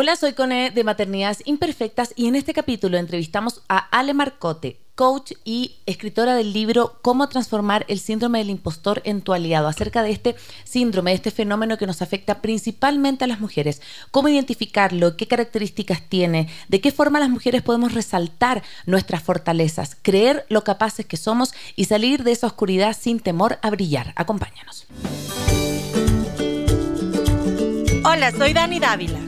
Hola, soy Cone de Maternidades Imperfectas y en este capítulo entrevistamos a Ale Marcote, coach y escritora del libro Cómo transformar el síndrome del impostor en tu aliado, acerca de este síndrome, de este fenómeno que nos afecta principalmente a las mujeres, cómo identificarlo, qué características tiene, de qué forma las mujeres podemos resaltar nuestras fortalezas, creer lo capaces que somos y salir de esa oscuridad sin temor a brillar. Acompáñanos. Hola, soy Dani Dávila.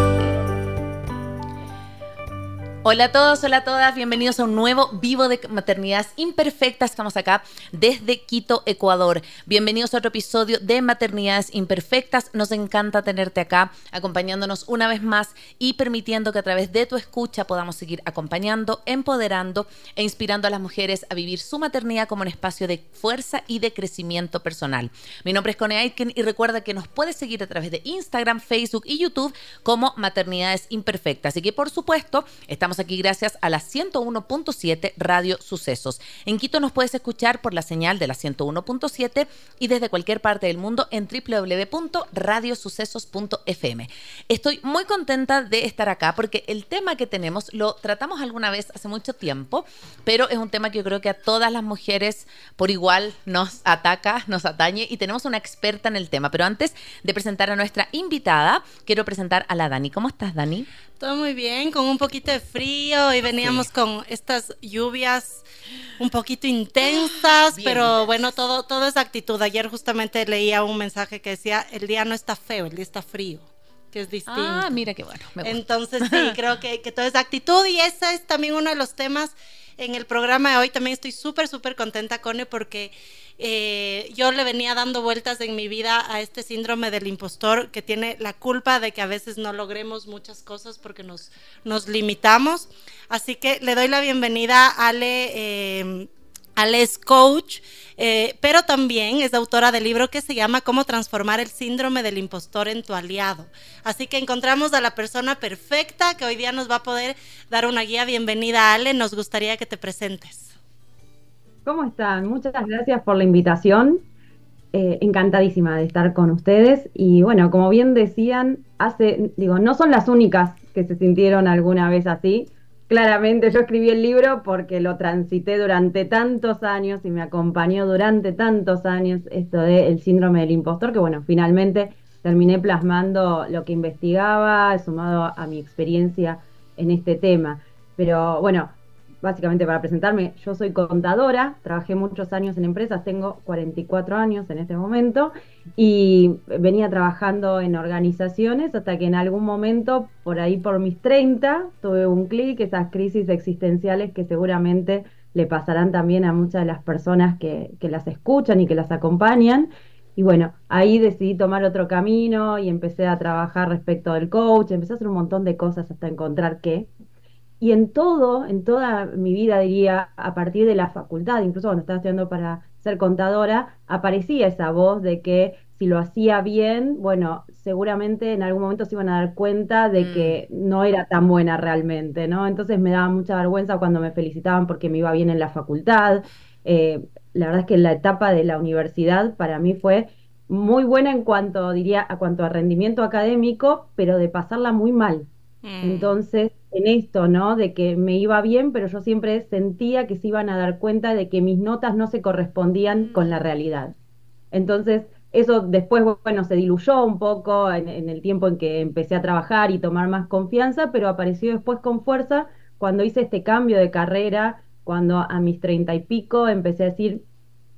Hola a todos, hola a todas, bienvenidos a un nuevo vivo de maternidades imperfectas. Estamos acá desde Quito, Ecuador. Bienvenidos a otro episodio de Maternidades Imperfectas. Nos encanta tenerte acá, acompañándonos una vez más y permitiendo que a través de tu escucha podamos seguir acompañando, empoderando e inspirando a las mujeres a vivir su maternidad como un espacio de fuerza y de crecimiento personal. Mi nombre es Cone Aitken y recuerda que nos puedes seguir a través de Instagram, Facebook y YouTube como Maternidades Imperfectas. Así que, por supuesto, estamos aquí gracias a la 101.7 Radio Sucesos. En Quito nos puedes escuchar por la señal de la 101.7 y desde cualquier parte del mundo en www.radiosucesos.fm. Estoy muy contenta de estar acá porque el tema que tenemos lo tratamos alguna vez hace mucho tiempo, pero es un tema que yo creo que a todas las mujeres por igual nos ataca, nos atañe y tenemos una experta en el tema. Pero antes de presentar a nuestra invitada, quiero presentar a la Dani. ¿Cómo estás, Dani? Todo muy bien, con un poquito de frío y veníamos con estas lluvias un poquito intensas, pero bueno, todo, todo es actitud. Ayer justamente leía un mensaje que decía, el día no está feo, el día está frío que es distinto. Ah, mira qué bueno. Entonces sí, creo que, que todo es actitud y ese es también uno de los temas en el programa de hoy. También estoy súper, súper contenta, Cone, porque eh, yo le venía dando vueltas en mi vida a este síndrome del impostor que tiene la culpa de que a veces no logremos muchas cosas porque nos, nos limitamos. Así que le doy la bienvenida a Ale. Eh, es Coach, eh, pero también es autora del libro que se llama Cómo transformar el síndrome del impostor en tu aliado. Así que encontramos a la persona perfecta que hoy día nos va a poder dar una guía. Bienvenida, Ale. Nos gustaría que te presentes. ¿Cómo están? Muchas gracias por la invitación. Eh, encantadísima de estar con ustedes. Y bueno, como bien decían, hace, digo, no son las únicas que se sintieron alguna vez así. Claramente yo escribí el libro porque lo transité durante tantos años y me acompañó durante tantos años esto del síndrome del impostor, que bueno, finalmente terminé plasmando lo que investigaba, sumado a mi experiencia en este tema. Pero bueno, básicamente para presentarme, yo soy contadora, trabajé muchos años en empresas, tengo 44 años en este momento y venía trabajando en organizaciones hasta que en algún momento, por ahí por mis 30, tuve un clic, esas crisis existenciales que seguramente le pasarán también a muchas de las personas que, que las escuchan y que las acompañan. Y bueno, ahí decidí tomar otro camino y empecé a trabajar respecto del coach, empecé a hacer un montón de cosas hasta encontrar qué, y en todo, en toda mi vida, diría, a partir de la facultad, incluso cuando estaba estudiando para ser contadora, aparecía esa voz de que si lo hacía bien, bueno, seguramente en algún momento se iban a dar cuenta de mm. que no era tan buena realmente, ¿no? Entonces me daba mucha vergüenza cuando me felicitaban porque me iba bien en la facultad. Eh, la verdad es que la etapa de la universidad para mí fue muy buena en cuanto, diría, a cuanto a rendimiento académico, pero de pasarla muy mal. Mm. Entonces, en esto, ¿no? De que me iba bien, pero yo siempre sentía que se iban a dar cuenta de que mis notas no se correspondían con la realidad. Entonces, eso después, bueno, se diluyó un poco en, el tiempo en que empecé a trabajar y tomar más confianza, pero apareció después con fuerza cuando hice este cambio de carrera, cuando a mis treinta y pico empecé a decir,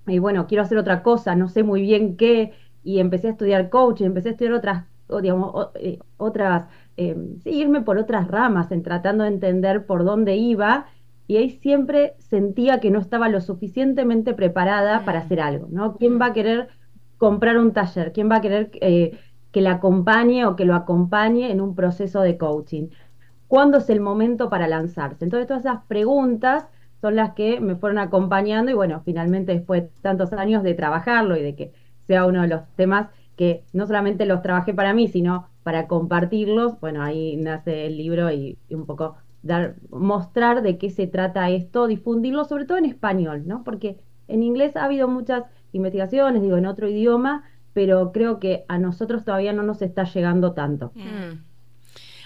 y bueno, quiero hacer otra cosa, no sé muy bien qué, y empecé a estudiar coaching, empecé a estudiar otras digamos, eh, otras, eh, irme por otras ramas en tratando de entender por dónde iba y ahí siempre sentía que no estaba lo suficientemente preparada para hacer algo, ¿no? ¿Quién va a querer comprar un taller? ¿Quién va a querer eh, que la acompañe o que lo acompañe en un proceso de coaching? ¿Cuándo es el momento para lanzarse? Entonces todas esas preguntas son las que me fueron acompañando y bueno, finalmente después de tantos años de trabajarlo y de que sea uno de los temas que no solamente los trabajé para mí, sino para compartirlos, bueno, ahí nace el libro y un poco dar, mostrar de qué se trata esto, difundirlo sobre todo en español, ¿no? Porque en inglés ha habido muchas investigaciones, digo, en otro idioma, pero creo que a nosotros todavía no nos está llegando tanto. Mm.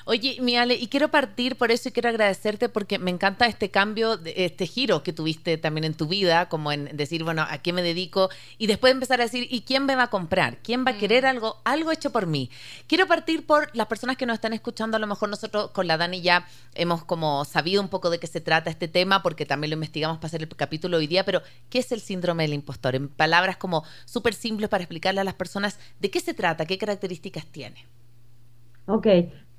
Oye, mi Ale, y quiero partir por eso y quiero agradecerte porque me encanta este cambio, este giro que tuviste también en tu vida, como en decir, bueno, ¿a qué me dedico? Y después empezar a decir, ¿y quién me va a comprar? ¿Quién va a querer mm. algo, algo hecho por mí? Quiero partir por las personas que nos están escuchando, a lo mejor nosotros con la Dani ya hemos como sabido un poco de qué se trata este tema, porque también lo investigamos para hacer el capítulo hoy día, pero ¿qué es el síndrome del impostor? En palabras como súper simples para explicarle a las personas de qué se trata, qué características tiene. Ok,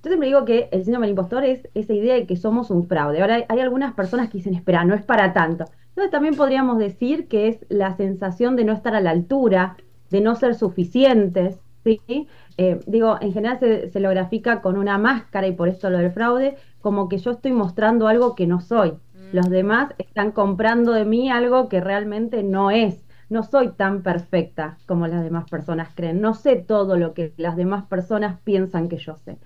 yo siempre digo que el síndrome del impostor es esa idea de que somos un fraude. Ahora hay, algunas personas que dicen, espera, no es para tanto. Entonces también podríamos decir que es la sensación de no estar a la altura, de no ser suficientes, ¿sí? Eh, digo, en general se, lo grafica con una máscara y por esto lo del fraude, como que yo estoy mostrando algo que no soy. Mm. Los demás están comprando de mí algo que realmente no es. No soy tan perfecta como las demás personas creen. No sé todo lo que las demás personas piensan que yo sé.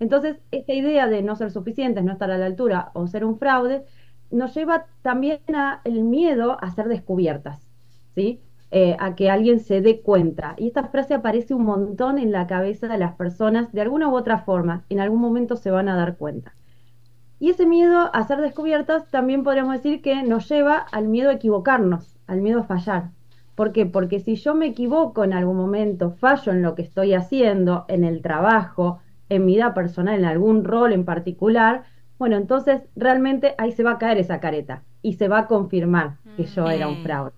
Entonces, esta idea de no ser suficientes, no estar a la altura o ser un fraude, nos lleva también al miedo a ser descubiertas, ¿sí? Eh, a que alguien se dé cuenta. Y esta frase aparece un montón en la cabeza de las personas, de alguna u otra forma, en algún momento se van a dar cuenta. Y ese miedo a ser descubiertas también podríamos decir que nos lleva al miedo a equivocarnos, al miedo a fallar. ¿Por qué? Porque si yo me equivoco en algún momento, fallo en lo que estoy haciendo, en el trabajo, en mi vida personal, en algún rol en particular, bueno, entonces realmente ahí se va a caer esa careta y se va a confirmar que yo era un fraude.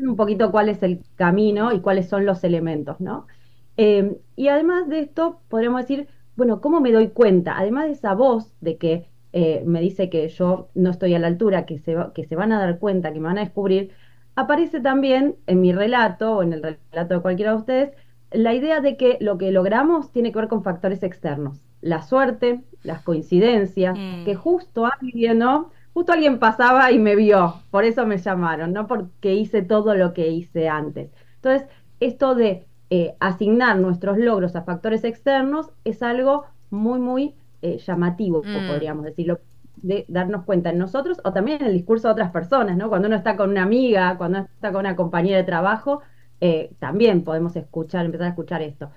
Un poquito cuál es el camino y cuáles son los elementos, ¿no? Eh, y además de esto, podríamos decir, bueno, ¿cómo me doy cuenta? Además de esa voz de que eh, me dice que yo no estoy a la altura, que se, que se van a dar cuenta, que me van a descubrir, aparece también en mi relato o en el relato de cualquiera de ustedes la idea de que lo que logramos tiene que ver con factores externos, la suerte, las coincidencias, mm. que justo alguien, ¿no? Justo alguien pasaba y me vio, por eso me llamaron, no porque hice todo lo que hice antes. Entonces, esto de eh, asignar nuestros logros a factores externos es algo muy, muy eh, llamativo, mm. podríamos decirlo, de darnos cuenta en nosotros o también en el discurso de otras personas, ¿no? Cuando uno está con una amiga, cuando está con una compañera de trabajo, eh, también podemos escuchar, empezar a escuchar esto.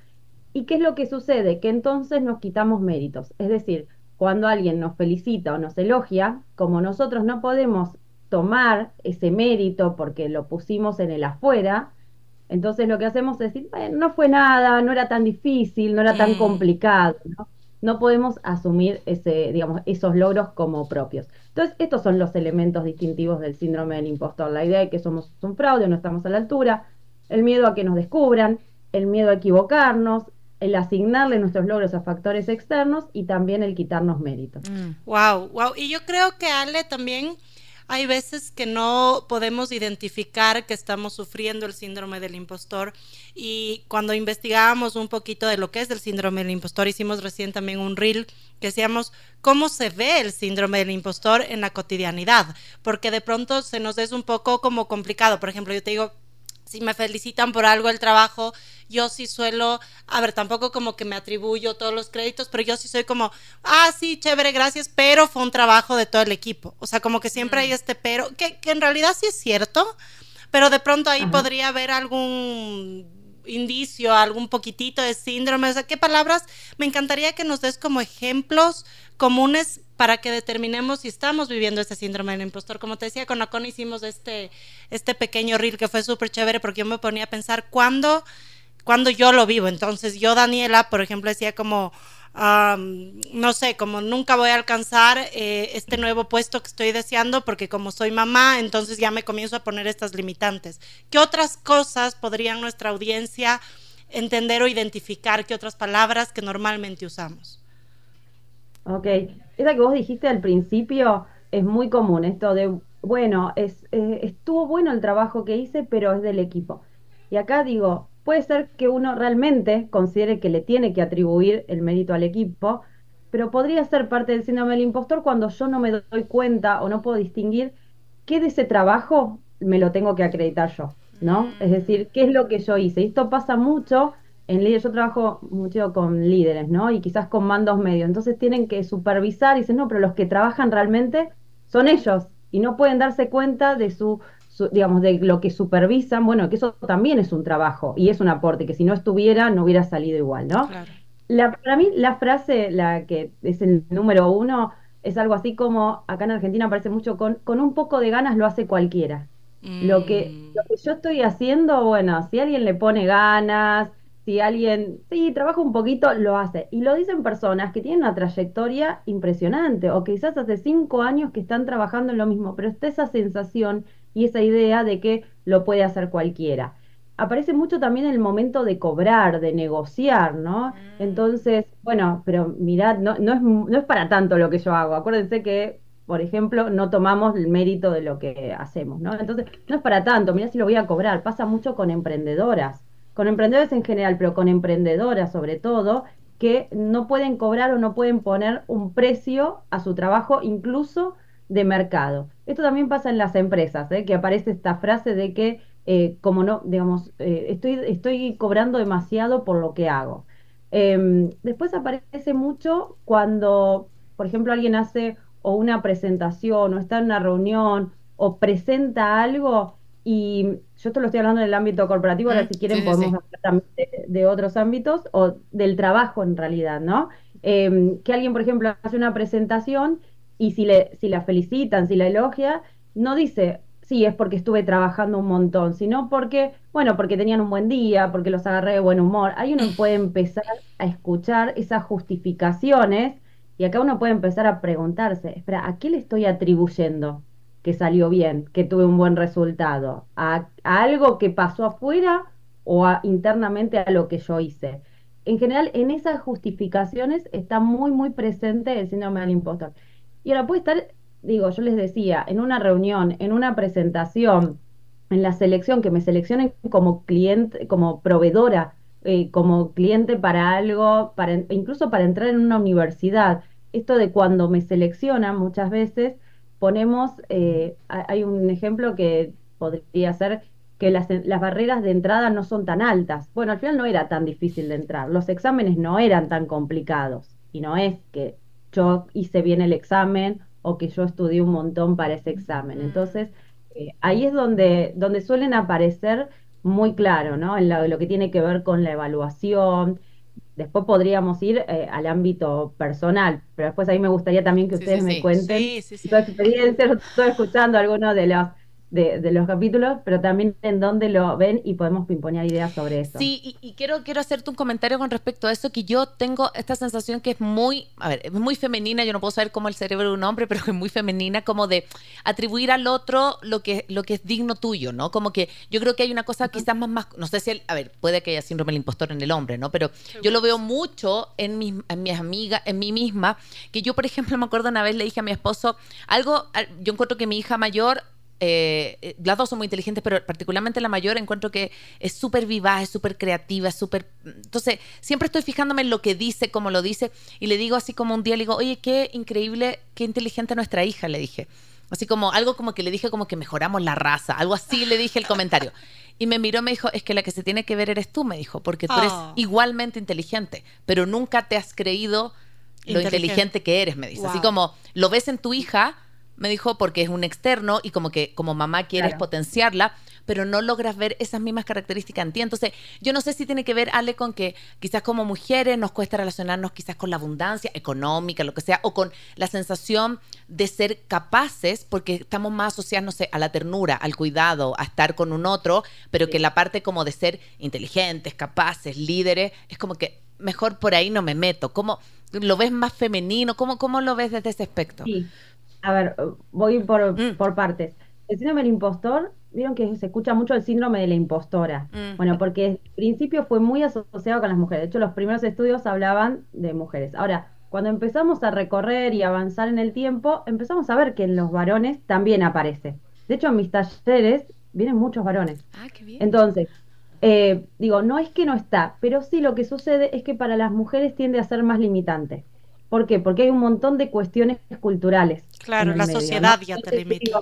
¿Y qué es lo que sucede? Que entonces nos quitamos méritos. Es decir, cuando alguien nos felicita o nos elogia, como nosotros no podemos tomar ese mérito porque lo pusimos en el afuera, entonces lo que hacemos es decir, no fue nada, no era tan difícil, no era tan complicado, ¿no? no podemos asumir ese, digamos, esos logros como propios. Entonces, estos son los elementos distintivos del síndrome del impostor. La idea de que somos un fraude, no estamos a la altura, el miedo a que nos descubran, el miedo a equivocarnos, el asignarle nuestros logros a factores externos y también el quitarnos méritos. Wow, mm. wow. Y yo creo que Ale también hay veces que no podemos identificar que estamos sufriendo el síndrome del impostor y cuando investigábamos un poquito de lo que es el síndrome del impostor, hicimos recién también un reel que decíamos cómo se ve el síndrome del impostor en la cotidianidad, porque de pronto se nos es un poco como complicado. Por ejemplo, yo te digo, si me felicitan por algo el trabajo, yo sí suelo, a ver, tampoco como que me atribuyo todos los créditos, pero yo sí soy como, ah, sí, chévere, gracias, pero fue un trabajo de todo el equipo. O sea, como que siempre hay este pero, que, en realidad sí es cierto, pero de pronto ahí podría haber algún indicio, algún poquitito de síndrome. O sea, ¿qué palabras? Me encantaría que nos des como ejemplos comunes para que determinemos si estamos viviendo este síndrome del impostor. Como te decía, con Acon hicimos este, este pequeño reel que fue súper chévere porque yo me ponía a pensar cuándo, cuando yo lo vivo. Entonces yo, Daniela, por ejemplo, decía como, no sé, como nunca voy a alcanzar eh, este nuevo puesto que estoy deseando porque como soy mamá, entonces ya me comienzo a poner estas limitantes. ¿Qué otras cosas podrían nuestra audiencia entender o identificar qué otras palabras que normalmente usamos. Ok, esa que vos dijiste al principio es muy común, esto de, bueno, es, eh, estuvo bueno el trabajo que hice, pero es del equipo. Y acá digo, puede ser que uno realmente considere que le tiene que atribuir el mérito al equipo, pero podría ser parte del síndrome del impostor cuando yo no me doy cuenta o no puedo distinguir qué de ese trabajo me lo tengo que acreditar yo, ¿no? Es decir, qué es lo que yo hice. Y esto pasa mucho en líderes, yo trabajo mucho con líderes, ¿no? Y quizás con mandos medios. Entonces tienen que supervisar y dicen, no, pero los que trabajan realmente son ellos y no pueden darse cuenta de su, digamos, de lo que supervisan. Bueno, que eso también es un trabajo y es un aporte, que si no estuviera, no hubiera salido igual, ¿no? La, para mí, la frase, la que es el número uno, es algo así como, acá en Argentina aparece mucho, con, con un poco de ganas lo hace cualquiera. Lo, que, mm. lo que yo estoy haciendo, bueno, si alguien le pone ganas, si alguien, sí, trabaja un poquito, lo hace. Y lo dicen personas que tienen una trayectoria impresionante o quizás hace cinco años que están trabajando en lo mismo, pero está esa sensación y esa idea de que lo puede hacer cualquiera. Aparece mucho también el momento de cobrar, de negociar, ¿no? Mm. Entonces, bueno, pero mirad, no, no, es, no es para tanto lo que yo hago. Acuérdense que, por ejemplo, no tomamos el mérito de lo que hacemos, ¿no? Entonces, no es para tanto, mirá si lo voy a cobrar. Pasa mucho con emprendedoras con emprendedores en general, pero con emprendedoras sobre todo, que no pueden cobrar o no pueden poner un precio a su trabajo, incluso de mercado. Esto también pasa en las empresas, ¿eh? que aparece esta frase de que, eh, como no, digamos, eh, estoy, estoy cobrando demasiado por lo que hago. Em, después aparece mucho cuando, por ejemplo, alguien hace o una presentación o está en una reunión o presenta algo y yo esto lo estoy hablando en el ámbito corporativo, ahora mm, si quieren podemos hablar también de, otros ámbitos o del trabajo en realidad, ¿no? Em, que alguien, por ejemplo, hace una presentación y si, le, si la felicitan, si la elogia, no dice, sí, es porque estuve trabajando un montón, sino porque, bueno, porque tenían un buen día, porque los agarré de buen humor. Ahí uno puede empezar a escuchar esas justificaciones y acá uno puede empezar a preguntarse, espera, ¿a qué le estoy atribuyendo? que salió bien, que tuve un buen resultado, a, algo que pasó afuera o internamente a lo que yo hice. En general, en esas justificaciones está muy, muy presente el síndrome del impostor. Y ahora puede estar, digo, yo les decía, en una reunión, en una presentación, en la selección, que me seleccionen como cliente, como proveedora, eh, como cliente para algo, para, incluso para entrar en una universidad. Esto de cuando me seleccionan muchas veces, ponemos, eh, hay un ejemplo que podría ser que las, las, barreras de entrada no son tan altas. Bueno, al final no era tan difícil de entrar, los exámenes no eran tan complicados y no es que yo hice bien el examen o que yo estudié un montón para ese examen. Mm. Entonces, eh, ahí es donde, donde suelen aparecer muy claro, ¿no? En lo, lo que tiene que ver con la evaluación, Después podríamos ir eh, al ámbito personal, pero después ahí me gustaría también que ustedes me cuenten su experiencia. Estoy escuchando algunos de los de, los capítulos, pero también en dónde lo ven y podemos pimponear ideas sobre eso. Sí, y, quiero, quiero hacerte un comentario con respecto a eso, que yo tengo esta sensación que es muy, a ver, es muy femenina, yo no puedo saber cómo el cerebro de un hombre, pero es muy femenina, como de atribuir al otro lo que, lo que es digno tuyo, ¿no? Como que yo creo que hay una cosa quizás más, más, no sé si, a ver, puede que haya síndrome del impostor en el hombre, ¿no? Pero yo lo veo mucho en, mis, en mis amigas, en mí misma, que yo, por ejemplo, me acuerdo una vez le dije a mi esposo algo, yo encuentro que mi hija mayor eh, eh, las dos son muy inteligentes, pero particularmente la mayor encuentro que es súper vivaz, es súper creativa, es súper... Entonces, siempre estoy fijándome en lo que dice, cómo lo dice, y le digo así como un día, le digo, oye, qué increíble, qué inteligente nuestra hija, le dije. Así como algo como que le dije como que mejoramos la raza, algo así le dije el comentario. Y me miró, me dijo, es que la que se tiene que ver eres tú, me dijo, porque tú eres ah. igualmente inteligente, pero nunca te has creído lo inteligente, que eres, me dice. Así como lo ves en tu hija, me dijo, porque es un externo y como que como mamá quieres potenciarla, pero no logras ver esas mismas características en ti. Entonces, yo no sé si tiene que ver, Ale, con que quizás como mujeres nos cuesta relacionarnos quizás con la abundancia económica, lo que sea, o con la sensación de ser capaces, porque estamos más asociados, no sé, a la ternura, al cuidado, a estar con un otro, pero que la parte como de ser inteligentes, capaces, líderes, es como que mejor por ahí no me meto. ¿Cómo lo ves más femenino? ¿Cómo, cómo lo ves desde ese aspecto? Sí a ver, voy por, mm. por partes. El síndrome del impostor vieron que se escucha mucho el síndrome de la impostora. Mm. Bueno, porque al principio fue muy asociado con las mujeres. De hecho, los primeros estudios hablaban de mujeres. Ahora, cuando empezamos a recorrer y avanzar en el tiempo, empezamos a ver que en los varones también aparece. De hecho, en mis talleres vienen muchos varones. Ah, qué bien. Entonces, eh, digo, no es que no está, pero sí lo que sucede es que para las mujeres tiende a ser más limitante. ¿Por qué? Porque hay un montón de cuestiones culturales. Claro, la medio, sociedad ¿no? ya te limita.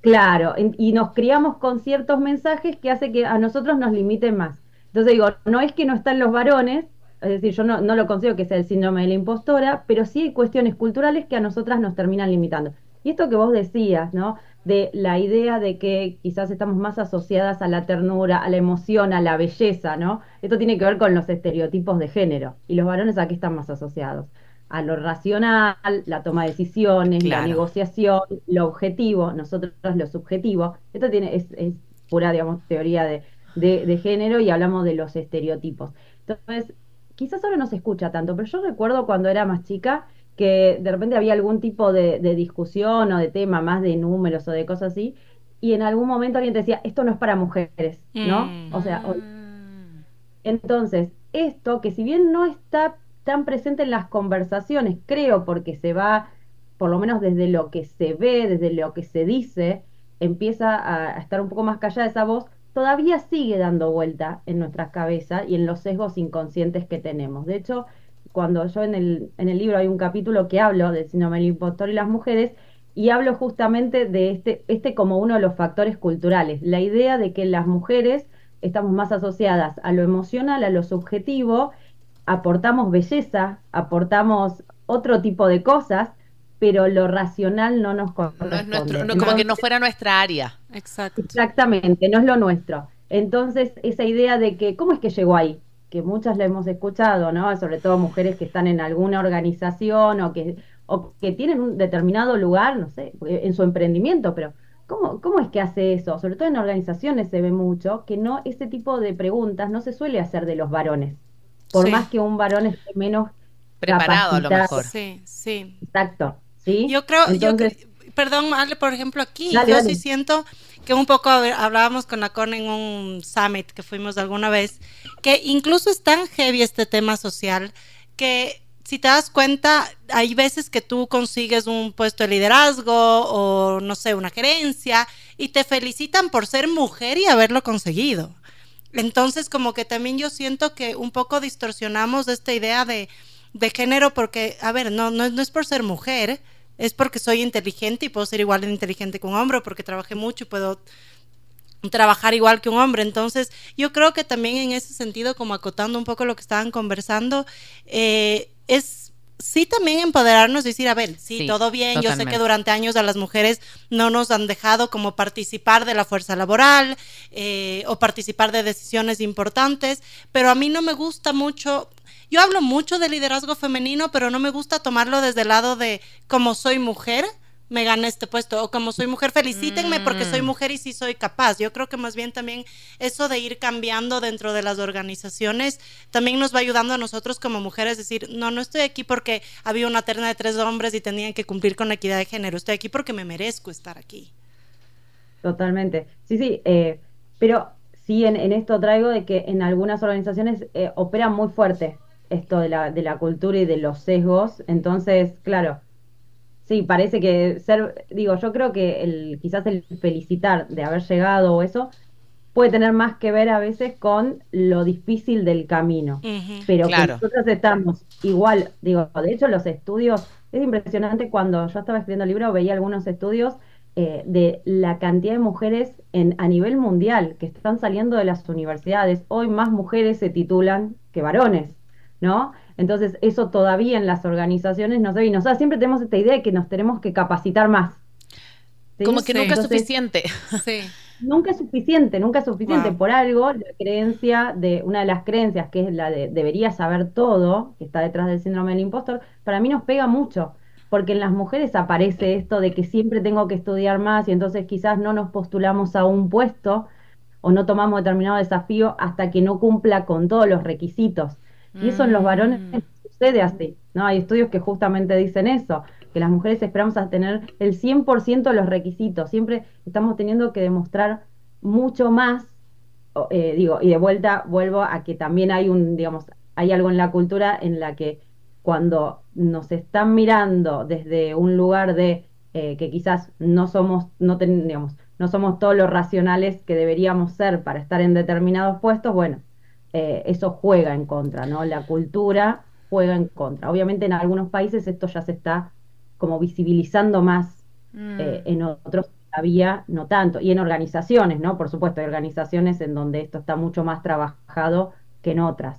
Claro, y nos criamos con ciertos mensajes que hace que a nosotros nos limiten más. Entonces digo, no es que no están los varones, es decir, yo no, no lo considero que sea el síndrome de la impostora, pero sí hay cuestiones culturales que a nosotras nos terminan limitando. Y esto que vos decías, ¿no? De la idea de que quizás estamos más asociadas a la ternura, a la emoción, a la belleza, ¿no? Esto tiene que ver con los estereotipos de género. ¿Y los varones a qué están más asociados? A lo racional, la toma de decisiones, Claro. la negociación, lo objetivo, nosotros lo subjetivo. Esto tiene, es, es pura, digamos, teoría de, de, de género y hablamos de los estereotipos. Entonces, quizás ahora no se escucha tanto, pero yo recuerdo cuando era más chica que de repente había algún tipo de, de discusión o de tema más de números o de cosas así, y en algún momento alguien te decía, esto no es para mujeres, ¿no? Mm. O sea, o- Mm. entonces, esto que si bien no está tan presente en las conversaciones, creo porque se va, por lo menos desde lo que se ve, desde lo que se dice, empieza a, estar un poco más callada esa voz, todavía sigue dando vuelta en nuestras cabezas y en los sesgos inconscientes que tenemos. De hecho, cuando yo en el, en el libro hay un capítulo que hablo del síndrome del impostor y las mujeres, y hablo justamente de este, este como uno de los factores culturales, la idea de que las mujeres estamos más asociadas a lo emocional, a lo subjetivo, aportamos belleza, aportamos otro tipo de cosas, pero lo racional no nos No es corresponde. nuestro, no, como Entonces, que no fuera nuestra área. Exacto. Exactamente, no es lo nuestro. Entonces, esa idea de que, ¿cómo es que llegó ahí? Que muchas la hemos escuchado, ¿no? Sobre todo mujeres que están en alguna organización o que, o que tienen un determinado lugar, no sé, en su emprendimiento, pero ¿cómo, ¿cómo es que hace eso? Sobre todo en organizaciones se ve mucho que no, ese tipo de preguntas no se suele hacer de los varones. Por Sí. más que un varón esté menos Preparado a lo mejor. Sí, sí. Exacto. ¿sí? Yo creo, yo Entonces, cre- perdón, Ale, por ejemplo, aquí Dale, yo dale. sí siento que un poco hab- hablábamos con la CON en un summit que fuimos alguna vez, que incluso es tan heavy este tema social que si te das cuenta, hay veces que tú consigues un puesto de liderazgo o no sé, una gerencia y te felicitan por ser mujer y haberlo conseguido. Entonces, como que también yo siento que un poco distorsionamos esta idea de, de género porque, a ver, no, no, es por ser mujer, es porque soy inteligente y puedo ser igual de inteligente que un hombre, porque trabajé mucho y puedo trabajar igual que un hombre. Entonces, yo creo que también en ese sentido, como acotando un poco lo que estaban conversando, eh, es sí también empoderarnos y decir, a ver, sí, Sí, todo bien, yo sé que durante años a las mujeres no nos han dejado como participar de la fuerza laboral eh, o participar de decisiones importantes, pero a mí no me gusta mucho, yo hablo mucho de liderazgo femenino, pero no me gusta tomarlo desde el lado de como soy mujer, me gané este puesto, o como soy mujer, felicítenme porque soy Mm. mujer y sí soy capaz. Yo creo que más bien también eso de ir cambiando dentro de las organizaciones también nos va ayudando a nosotros como mujeres decir, no, no estoy aquí porque había una terna de tres hombres y tenían que cumplir con la equidad de género, estoy aquí porque me merezco estar aquí. Totalmente. Sí, sí, eh, pero sí en, en esto traigo de que en algunas organizaciones eh, opera muy fuerte esto de la, de la cultura y de los sesgos. Entonces, claro, sí, parece que ser, digo, yo creo que el, quizás el felicitar de haber llegado o eso puede tener más que ver a veces con lo difícil del camino. Pero Claro. que nosotros estamos igual, digo, de hecho los estudios, es impresionante cuando yo estaba escribiendo el libro, veía algunos estudios eh, de la cantidad de mujeres en, a nivel mundial que están saliendo de las universidades. Hoy más mujeres se titulan que varones, ¿no? Entonces eso todavía en las organizaciones no se ve. Y nosotros siempre tenemos esta idea de que nos tenemos que capacitar más. ¿sí? Como que Sí. nunca es suficiente. Sí. Nunca es suficiente, nunca es suficiente. Wow. Por algo, la creencia de, una de las creencias, que es la de debería saber todo, que está detrás del síndrome del impostor, para mí nos pega mucho, porque en las mujeres aparece esto de que siempre tengo que estudiar más y entonces quizás no nos postulamos a un puesto o no tomamos determinado desafío hasta que no cumpla con todos los requisitos. Y eso en los varones Mm. sucede así, ¿no? Hay estudios que justamente dicen eso, que las mujeres esperamos a tener el 100% de los requisitos, siempre estamos teniendo que demostrar mucho más, eh, digo, y de vuelta vuelvo a que también hay un, digamos, hay algo en la cultura en la que cuando nos están mirando desde un lugar de eh, que quizás no somos, no tenemos, no somos todos los racionales que deberíamos ser para estar en determinados puestos, bueno, eh, eso juega en contra, ¿no? La cultura juega en contra. Obviamente en algunos países esto ya se está como visibilizando más, mm. eh, en otros todavía no tanto, y en organizaciones, ¿no? Por supuesto, hay organizaciones en donde esto está mucho más trabajado que en otras.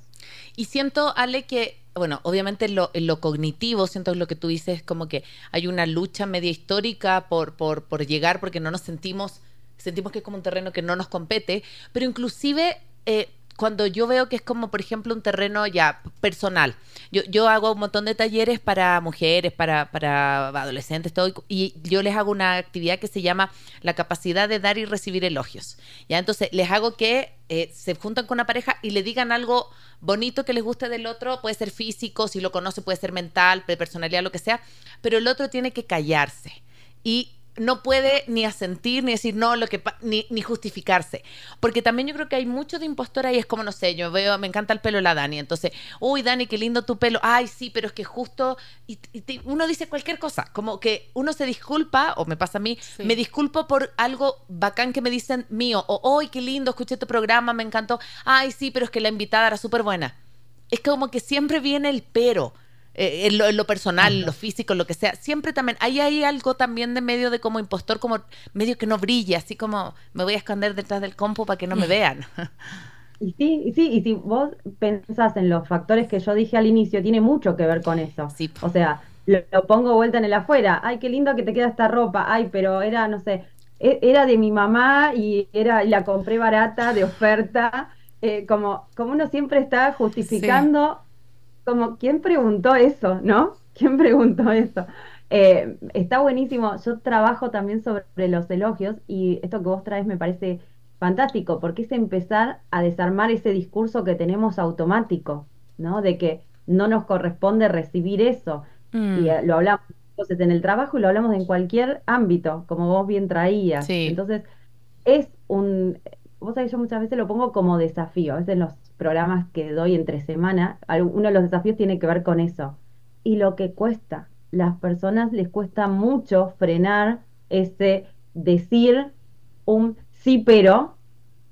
Y siento, Ale, que, bueno, obviamente en lo, lo cognitivo, siento lo que tú dices, como que hay una lucha media histórica por, por, por llegar, porque no nos sentimos, sentimos que es como un terreno que no nos compete, pero inclusive... Eh, cuando yo veo que es como, por ejemplo, un terreno ya personal. Yo, yo hago un montón de talleres para mujeres, para, para adolescentes, todo, y yo les hago una actividad que se llama la capacidad de dar y recibir elogios. Ya, entonces les hago que eh, se juntan con una pareja y le digan algo bonito que les guste del otro, puede ser físico, si lo conoce, puede ser mental, personalidad, lo que sea, pero el otro tiene que callarse. Y no puede ni asentir, ni decir no, lo que ni, ni, justificarse. Porque también yo creo que hay mucho de impostora y es como, no sé, yo veo, me encanta el pelo de la Dani. Entonces, uy, Dani, qué lindo tu pelo. Ay, sí, pero es que justo. Y, uno dice cualquier cosa. Como que uno se disculpa, o me pasa a mí, me disculpo por algo bacán que me dicen mío. O, uy, qué lindo, escuché tu programa, me encantó. Ay, sí, pero es que la invitada era súper buena. Es como que siempre viene el pero. Eh, en, lo, personal, en lo físico, lo que sea, siempre también, ahí hay algo también de medio de como impostor, como medio que no brilla, así como me voy a esconder detrás del compu para que no me vean. Y sí, sí, y si vos pensás en los factores que yo dije al inicio, tiene mucho que ver con eso. Sí. O sea, lo, pongo vuelta en el afuera, ay, qué lindo que te queda esta ropa, ay, pero era, no sé, e, era de mi mamá y era la compré barata, de oferta, eh, como, como uno siempre está justificando como, ¿quién preguntó eso, no? ¿Quién preguntó eso? Eh, está buenísimo. Yo trabajo también sobre los elogios y esto que vos traes me parece fantástico, porque es empezar a desarmar ese discurso que tenemos automático, ¿no? De que no nos corresponde recibir eso. Mm. Y eh, lo hablamos entonces en el trabajo y lo hablamos en cualquier ámbito, como vos bien traías. Entonces, es un, vos sabés, yo muchas veces lo pongo como desafío, a veces los programas que doy entre semana, uno de los desafíos tiene que ver con eso. Y lo que cuesta, las personas les cuesta mucho frenar ese decir un sí pero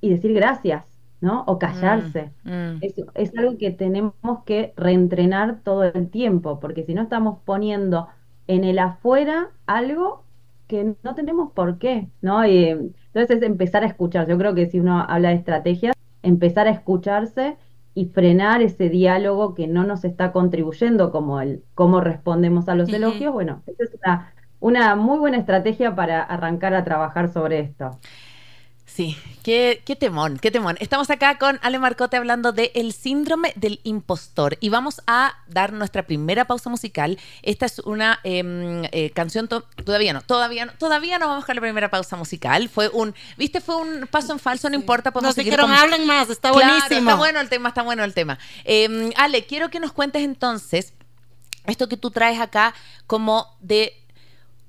y decir gracias, ¿no? O callarse. Mm, mm. Es, es, algo que tenemos que reentrenar todo el tiempo, porque si no estamos poniendo en el afuera algo que no tenemos por qué, ¿no? Y, entonces es empezar a escuchar. Yo creo que si uno habla de estrategias, empezar a escucharse y frenar ese diálogo que no nos está contribuyendo como el cómo respondemos a los elogios, bueno, esa es una, una muy buena estrategia para arrancar a trabajar sobre esto. Sí, qué, qué, temón, qué temón. Estamos acá con Ale Marcote hablando de el síndrome del impostor y vamos a dar nuestra primera pausa musical. Esta es una em, eh, canción, todavía no, todavía no, todavía no vamos con la primera pausa musical. Fue un, viste, fue un paso en falso, no importa, podemos Nos dijeron, hablen más, está buenísimo. Está bueno el tema, está bueno el tema. Em, Ale, quiero que nos cuentes entonces esto que tú traes acá como de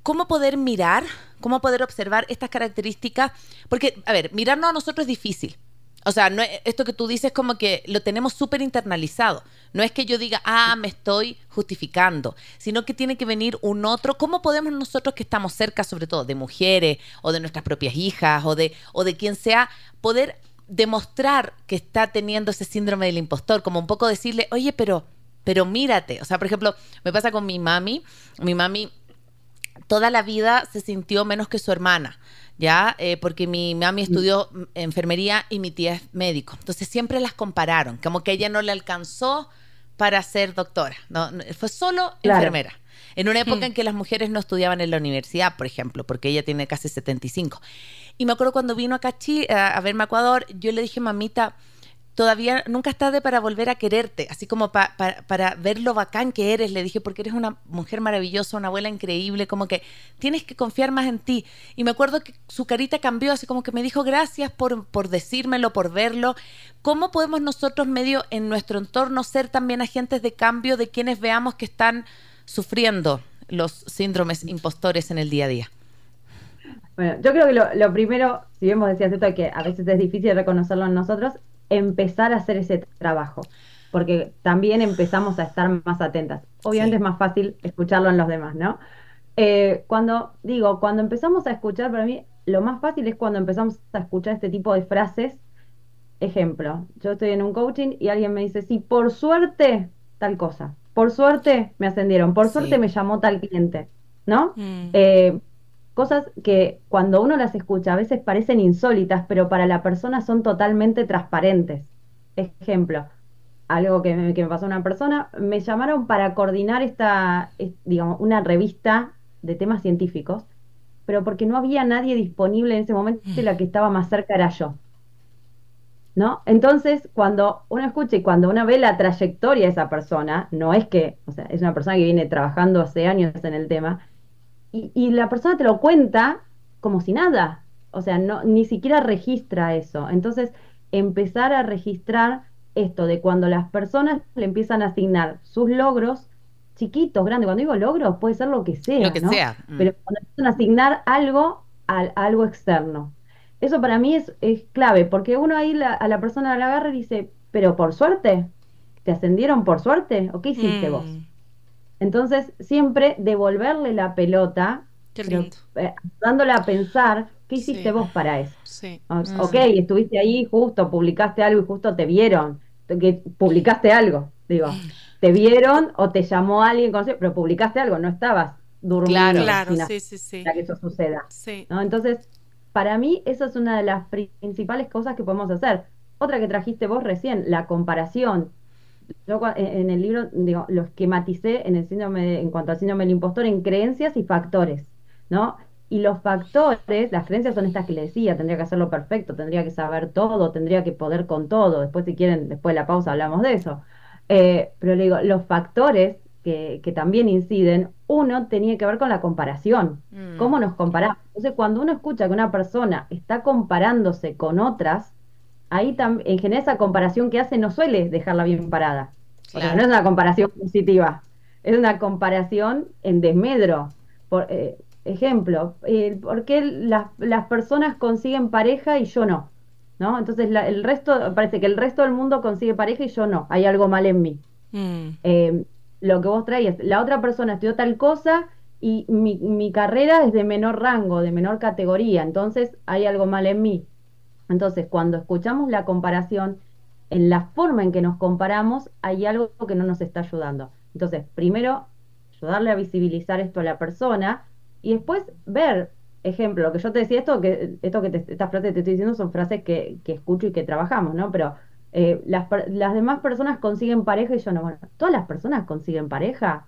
cómo poder mirar cómo poder observar estas características, porque, a ver, mirarnos a nosotros es difícil. O sea, no esto que tú dices como que lo tenemos súper internalizado. No es que yo diga, ah, me estoy justificando, sino que tiene que venir un otro. ¿Cómo podemos nosotros que estamos cerca, sobre todo, de mujeres o de nuestras propias hijas o de, o de quien sea, poder demostrar que está teniendo ese síndrome del impostor? Como un poco decirle, oye, pero, pero mírate. O sea, por ejemplo, me pasa con mi mami. Mi mami toda la vida se sintió menos que su hermana, ¿ya? Eh, porque mi mami mm. estudió enfermería y mi tía es médico. Entonces siempre las compararon, como que ella no le alcanzó para ser doctora, ¿no? Fue solo enfermera. En una época hmm. en que las mujeres no estudiaban en la universidad, por ejemplo, porque ella tiene casi 75. Y me acuerdo cuando vino acá a, a verme a Ecuador, yo le dije, mamita, todavía nunca es tarde para volver a quererte, así como para ver lo bacán que eres, le dije, porque eres una mujer maravillosa, una abuela increíble, como que tienes que confiar más en ti. Y me acuerdo que su carita cambió, así como que me dijo, gracias por, por decírmelo, por verlo. ¿Cómo podemos nosotros medio en nuestro entorno ser también agentes de cambio de quienes veamos que están sufriendo los síndromes impostores en el día a día? Bueno, yo creo que lo, primero, si bien vos decías esto que a veces es difícil reconocerlo en nosotros, empezar a hacer ese trabajo, porque también empezamos a estar más atentas. Obviamente es más fácil escucharlo en los demás, ¿no? Eh, cuando digo, cuando empezamos a escuchar, para mí lo más fácil es cuando empezamos a escuchar este tipo de frases. Ejemplo, yo estoy en un coaching y alguien me dice, sí, por suerte, tal cosa. Por suerte me ascendieron, por suerte me llamó tal cliente, ¿no? Mm. Eh, cosas que cuando uno las escucha a veces parecen insólitas, pero para la persona son totalmente transparentes. Ejemplo, algo que me, pasó a una persona, me llamaron para coordinar esta, digamos, una revista de temas científicos, pero porque no había nadie disponible en ese momento la que estaba más cerca era yo. ¿No? Entonces, cuando uno escucha y cuando uno ve la trayectoria de esa persona, no es que, o sea, es una persona que viene trabajando hace años en el tema, y, la persona te lo cuenta como si nada, o sea, no, ni siquiera registra eso. Entonces, empezar a registrar esto de cuando las personas le empiezan a asignar sus logros, chiquitos, grandes, cuando digo logros, puede ser lo que sea, lo que sea. Mm. Pero cuando empiezan a asignar algo a, algo externo. Eso para mí es, es clave, porque uno ahí a la persona la agarra y dice, pero por suerte, ¿te ascendieron por suerte? ¿O qué hiciste vos? Mm. Entonces, siempre devolverle la pelota, eh, dándola a pensar, ¿qué hiciste vos para eso? Sí. ok, estuviste ahí justo, publicaste algo y justo te vieron, que publicaste algo, digo, te vieron o te llamó alguien, pero publicaste algo, no estabas durmiendo claro, sí, sí, sí. para que eso suceda. ¿no? Entonces, para mí, eso es una de las principales cosas que podemos hacer. Otra que trajiste vos recién, la comparación yo en el libro digo, lo esquematicé en el síndrome en cuanto al síndrome del impostor en creencias y factores, ¿no? Y los factores, las creencias son estas que le decía, tendría que hacerlo perfecto, tendría que saber todo, tendría que poder con todo. Después, si quieren, después de la pausa hablamos de eso. Eh, pero le digo, los factores que, que, también inciden, uno tenía que ver con la comparación. Mm. ¿Cómo nos comparamos? Entonces, cuando uno escucha que una persona está comparándose con otras, ahí en general esa comparación que hace no suele dejarla bien parada. O sea, no es una comparación positiva, es una comparación en desmedro. Por, eh, ejemplo, eh, ¿por qué las, personas consiguen pareja y yo no? ¿No? Entonces el resto, parece que el resto del mundo consigue pareja y yo no, hay algo mal en mí. Mm. Eh, lo que vos traías, la otra persona estudió tal cosa y mi, mi carrera es de menor rango, de menor categoría, entonces hay algo mal en mí. Entonces, cuando escuchamos la comparación, en la forma en que nos comparamos, hay algo que no nos está ayudando. Entonces, primero, ayudarle a visibilizar esto a la persona y después ver, ejemplo, lo que yo te decía, esto que, esto que te, estas frases que te estoy diciendo son frases que, escucho y que trabajamos, ¿no? Pero eh, las, las demás personas consiguen pareja y yo no. Bueno, todas las personas consiguen pareja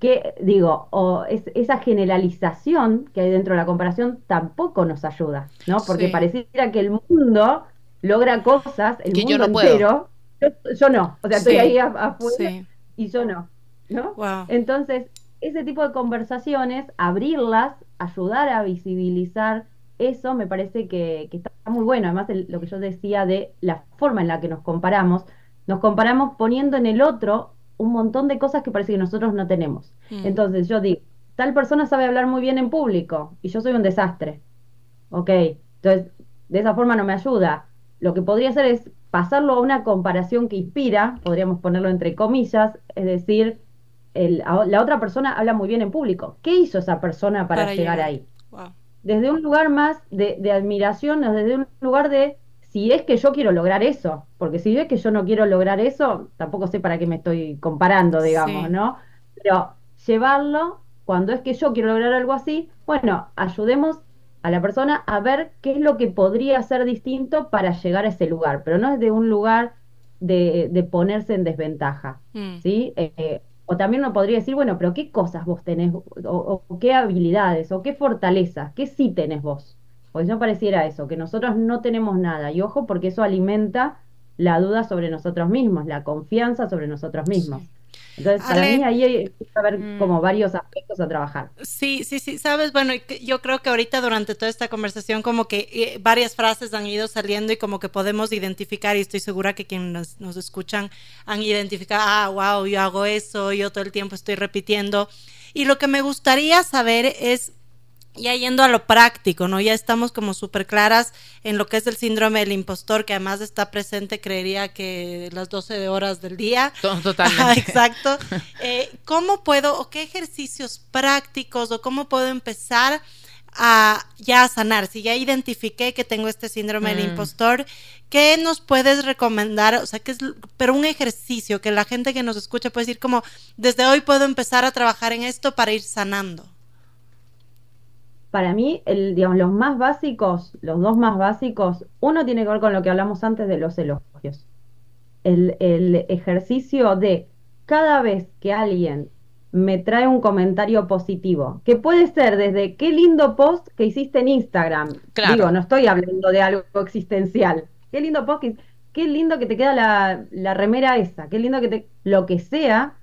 que digo, o esa generalización que hay dentro de la comparación tampoco nos ayuda, ¿no? Porque pareciera que el mundo logra cosas, el mundo yo no entero, yo, no, o sea, estoy ahí afuera y yo no, ¿no? Entonces, ese tipo de conversaciones, abrirlas, ayudar a visibilizar eso me parece que, está muy bueno. Además, lo que yo decía de la forma en la que nos comparamos, nos comparamos poniendo en el otro un montón de cosas que parece que nosotros no tenemos. Mm. Entonces yo digo, tal persona sabe hablar muy bien en público y yo soy un desastre. Ok, entonces de esa forma no me ayuda. Lo que podría hacer es pasarlo a una comparación que inspira, podríamos ponerlo entre comillas, es decir, la otra persona habla muy bien en público. ¿Qué hizo esa persona para, llegar, ahí? Desde un lugar más de, de admiración, desde un lugar de si es que yo quiero lograr eso, porque si es que yo no quiero lograr eso, tampoco sé para qué me estoy comparando, digamos, ¿no? Pero llevarlo, cuando es que yo quiero lograr algo así, bueno, ayudemos a la persona a ver qué es lo que podría ser distinto para llegar a ese lugar, pero no es de un lugar de, ponerse en desventaja, mm. ¿sí? Eh, o también uno podría decir, bueno, pero ¿qué cosas vos tenés? o, qué habilidades? ¿O qué fortalezas? ¿Qué sí tenés vos? Pues no pareciera eso, que nosotros no tenemos nada. Y ojo, porque eso alimenta la duda sobre nosotros mismos, la confianza sobre nosotros mismos. Entonces, para mí ahí hay que haber mm. como varios aspectos a trabajar. Sí, sí, sí, sabes, bueno, yo creo que ahorita durante toda esta conversación como que eh, varias frases han ido saliendo y como que podemos identificar y estoy segura que quienes nos, escuchan han identificado, ah, wow, yo hago eso, yo todo el tiempo estoy repitiendo. Y lo que me gustaría saber es ya yendo a lo práctico, ¿no? Ya estamos como súper claras en lo que es el síndrome del impostor, que además está presente, creería que las 12 horas del día. Totalmente. Exacto. Eh, ¿Cómo puedo, o qué ejercicios prácticos, o cómo puedo empezar a ya sanar? Si ya identifiqué que tengo este síndrome del mm. impostor, ¿qué nos puedes recomendar? O sea, que es, pero un ejercicio que la gente que nos escucha puede decir como, desde hoy puedo empezar a trabajar en esto para ir sanando para mí, el, digamos, los más básicos, los dos más básicos, uno tiene que ver con lo que hablamos antes de los elogios. El, el ejercicio de cada vez que alguien me trae un comentario positivo, que puede ser desde qué lindo post que hiciste en Instagram. Digo, no estoy hablando de algo existencial. Qué lindo post, qué lindo que te queda la, la remera esa, qué lindo que te... Lo que sea,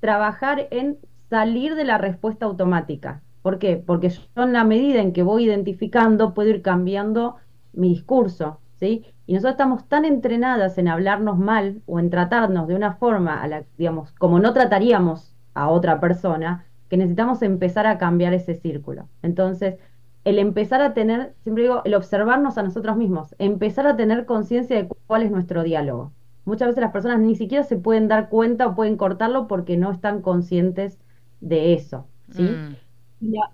trabajar en salir de la respuesta automática. ¿Por qué? Porque yo en la medida en que voy identificando puedo ir cambiando mi discurso, ¿sí? Y nosotros estamos tan entrenadas en hablarnos mal o en tratarnos de una forma a la, digamos, como no trataríamos a otra persona, que necesitamos empezar a cambiar ese círculo. Entonces, el empezar a tener, siempre digo, el observarnos a nosotros mismos, empezar a tener conciencia de cuál es nuestro diálogo. Muchas veces las personas ni siquiera se pueden dar cuenta o pueden cortarlo porque no están conscientes de eso, ¿sí? Mm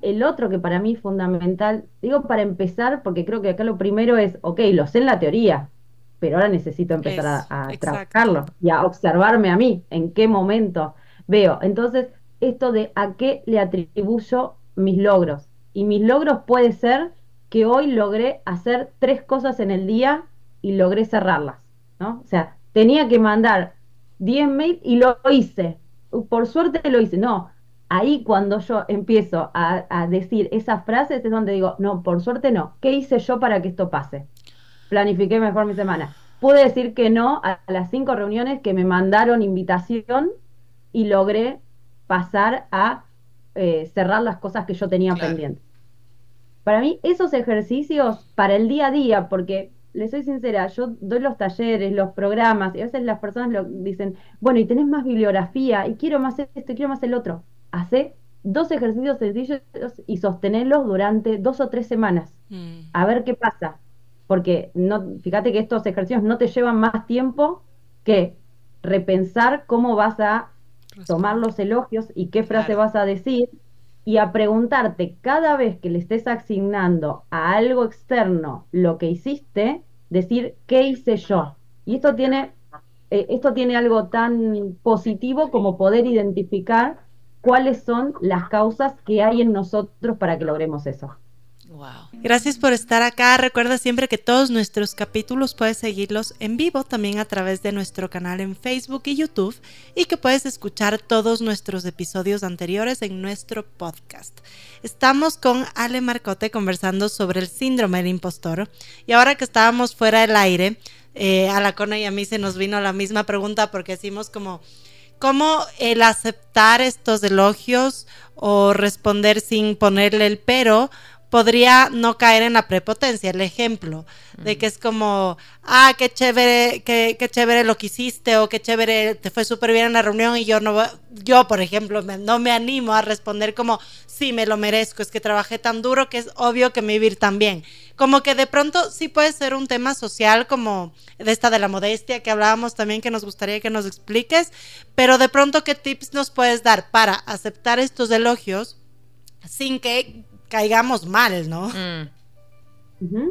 el otro que para mí es fundamental, digo para empezar, porque creo que acá lo primero es, ok, lo sé en la teoría, pero ahora necesito empezar a, trabajarlo y a observarme a mí, en qué momento veo. Entonces, esto de a qué le atribuyo mis logros. Y mis logros puede ser que hoy logré hacer tres cosas en el día y logré cerrarlas, ¿no? O sea, tenía que mandar 10 mails y lo hice. Por suerte lo hice. No, ahí cuando yo empiezo a, decir esas frases es donde digo, no, por suerte no. ¿Qué hice yo para que esto pase? Planifiqué mejor mi semana. Pude decir que no a las cinco reuniones que me mandaron invitación y logré pasar a eh, cerrar las cosas que yo tenía pendientes. Para mí, esos ejercicios para el día a día, porque les soy sincera, yo doy los talleres, los programas, y a veces las personas lo dicen, bueno, y tenés más bibliografía, y quiero más esto, y quiero más el otro hace dos ejercicios sencillos y sostenerlos durante dos o tres semanas. Mm. A ver qué pasa. Porque no, fíjate que estos ejercicios no te llevan más tiempo que repensar cómo vas a tomar los elogios y qué frase vas a decir y a preguntarte cada vez que le estés asignando a algo externo lo que hiciste, decir qué hice yo. Y esto tiene, eh, esto tiene algo tan positivo como poder identificar cuáles son las causas que hay en nosotros para que logremos eso. Gracias por estar acá. Recuerda siempre que todos nuestros capítulos puedes seguirlos en vivo también a través de nuestro canal en Facebook y YouTube y que puedes escuchar todos nuestros episodios anteriores en nuestro podcast. Estamos con Ale Marcote conversando sobre el síndrome del impostor y ahora que estábamos fuera del aire, eh, a la Cona y a mí se nos vino la misma pregunta porque decimos como cómo el aceptar estos elogios o responder sin ponerle el pero podría no caer en la prepotencia. El ejemplo de que es como, ah, qué chévere, qué, qué chévere lo que hiciste o qué chévere, te fue súper bien en la reunión y yo no, yo por ejemplo, no me animo a responder como, sí, me lo merezco, es que trabajé tan duro que es obvio que me vivir tan bien. Como que de pronto sí puede ser un tema social como de esta de la modestia que hablábamos también que nos gustaría que nos expliques, pero de pronto qué tips nos puedes dar para aceptar estos elogios sin que caigamos mal, ¿no? Mm.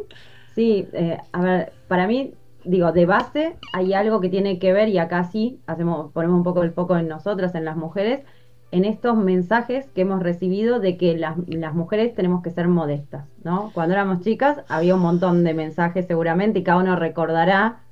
Sí, eh, a ver, para mí, digo, de base hay algo que tiene que ver, y acá sí hacemos, ponemos un poco el foco en nosotras, en las mujeres, en estos mensajes que hemos recibido de que las, mujeres tenemos que ser modestas, ¿no? Cuando éramos chicas había un montón de mensajes seguramente y cada uno recordará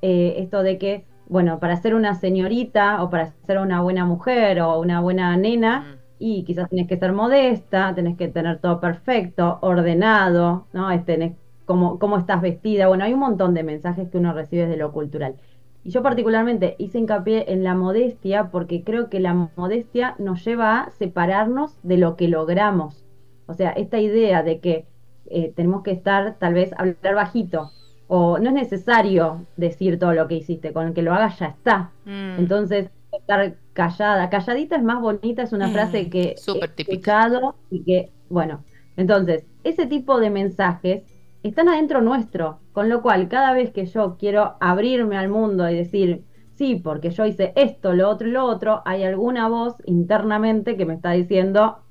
eh, esto de que, bueno, para ser una señorita o para ser una buena mujer o una buena nena, mm y quizás tenés que ser modesta, tenés que tener todo perfecto, ordenado, ¿no? Tenés cómo, cómo estás vestida. Bueno, hay un montón de mensajes que uno recibe de lo cultural. Y yo particularmente hice hincapié en la modestia porque creo que la modestia nos lleva a separarnos de lo que logramos. O sea, esta idea de que eh, tenemos que estar, tal vez, hablar bajito, o no es necesario decir todo lo que hiciste, con el que lo hagas ya está. Mm. Entonces, estar callada. Calladita es más bonita, es una Mm, frase que súper he típica. escuchado y que, bueno, entonces, ese tipo de mensajes están adentro nuestro, con lo cual cada vez que yo quiero abrirme al mundo y decir, sí, porque yo hice esto, lo otro y lo otro, hay alguna voz internamente que me está diciendo,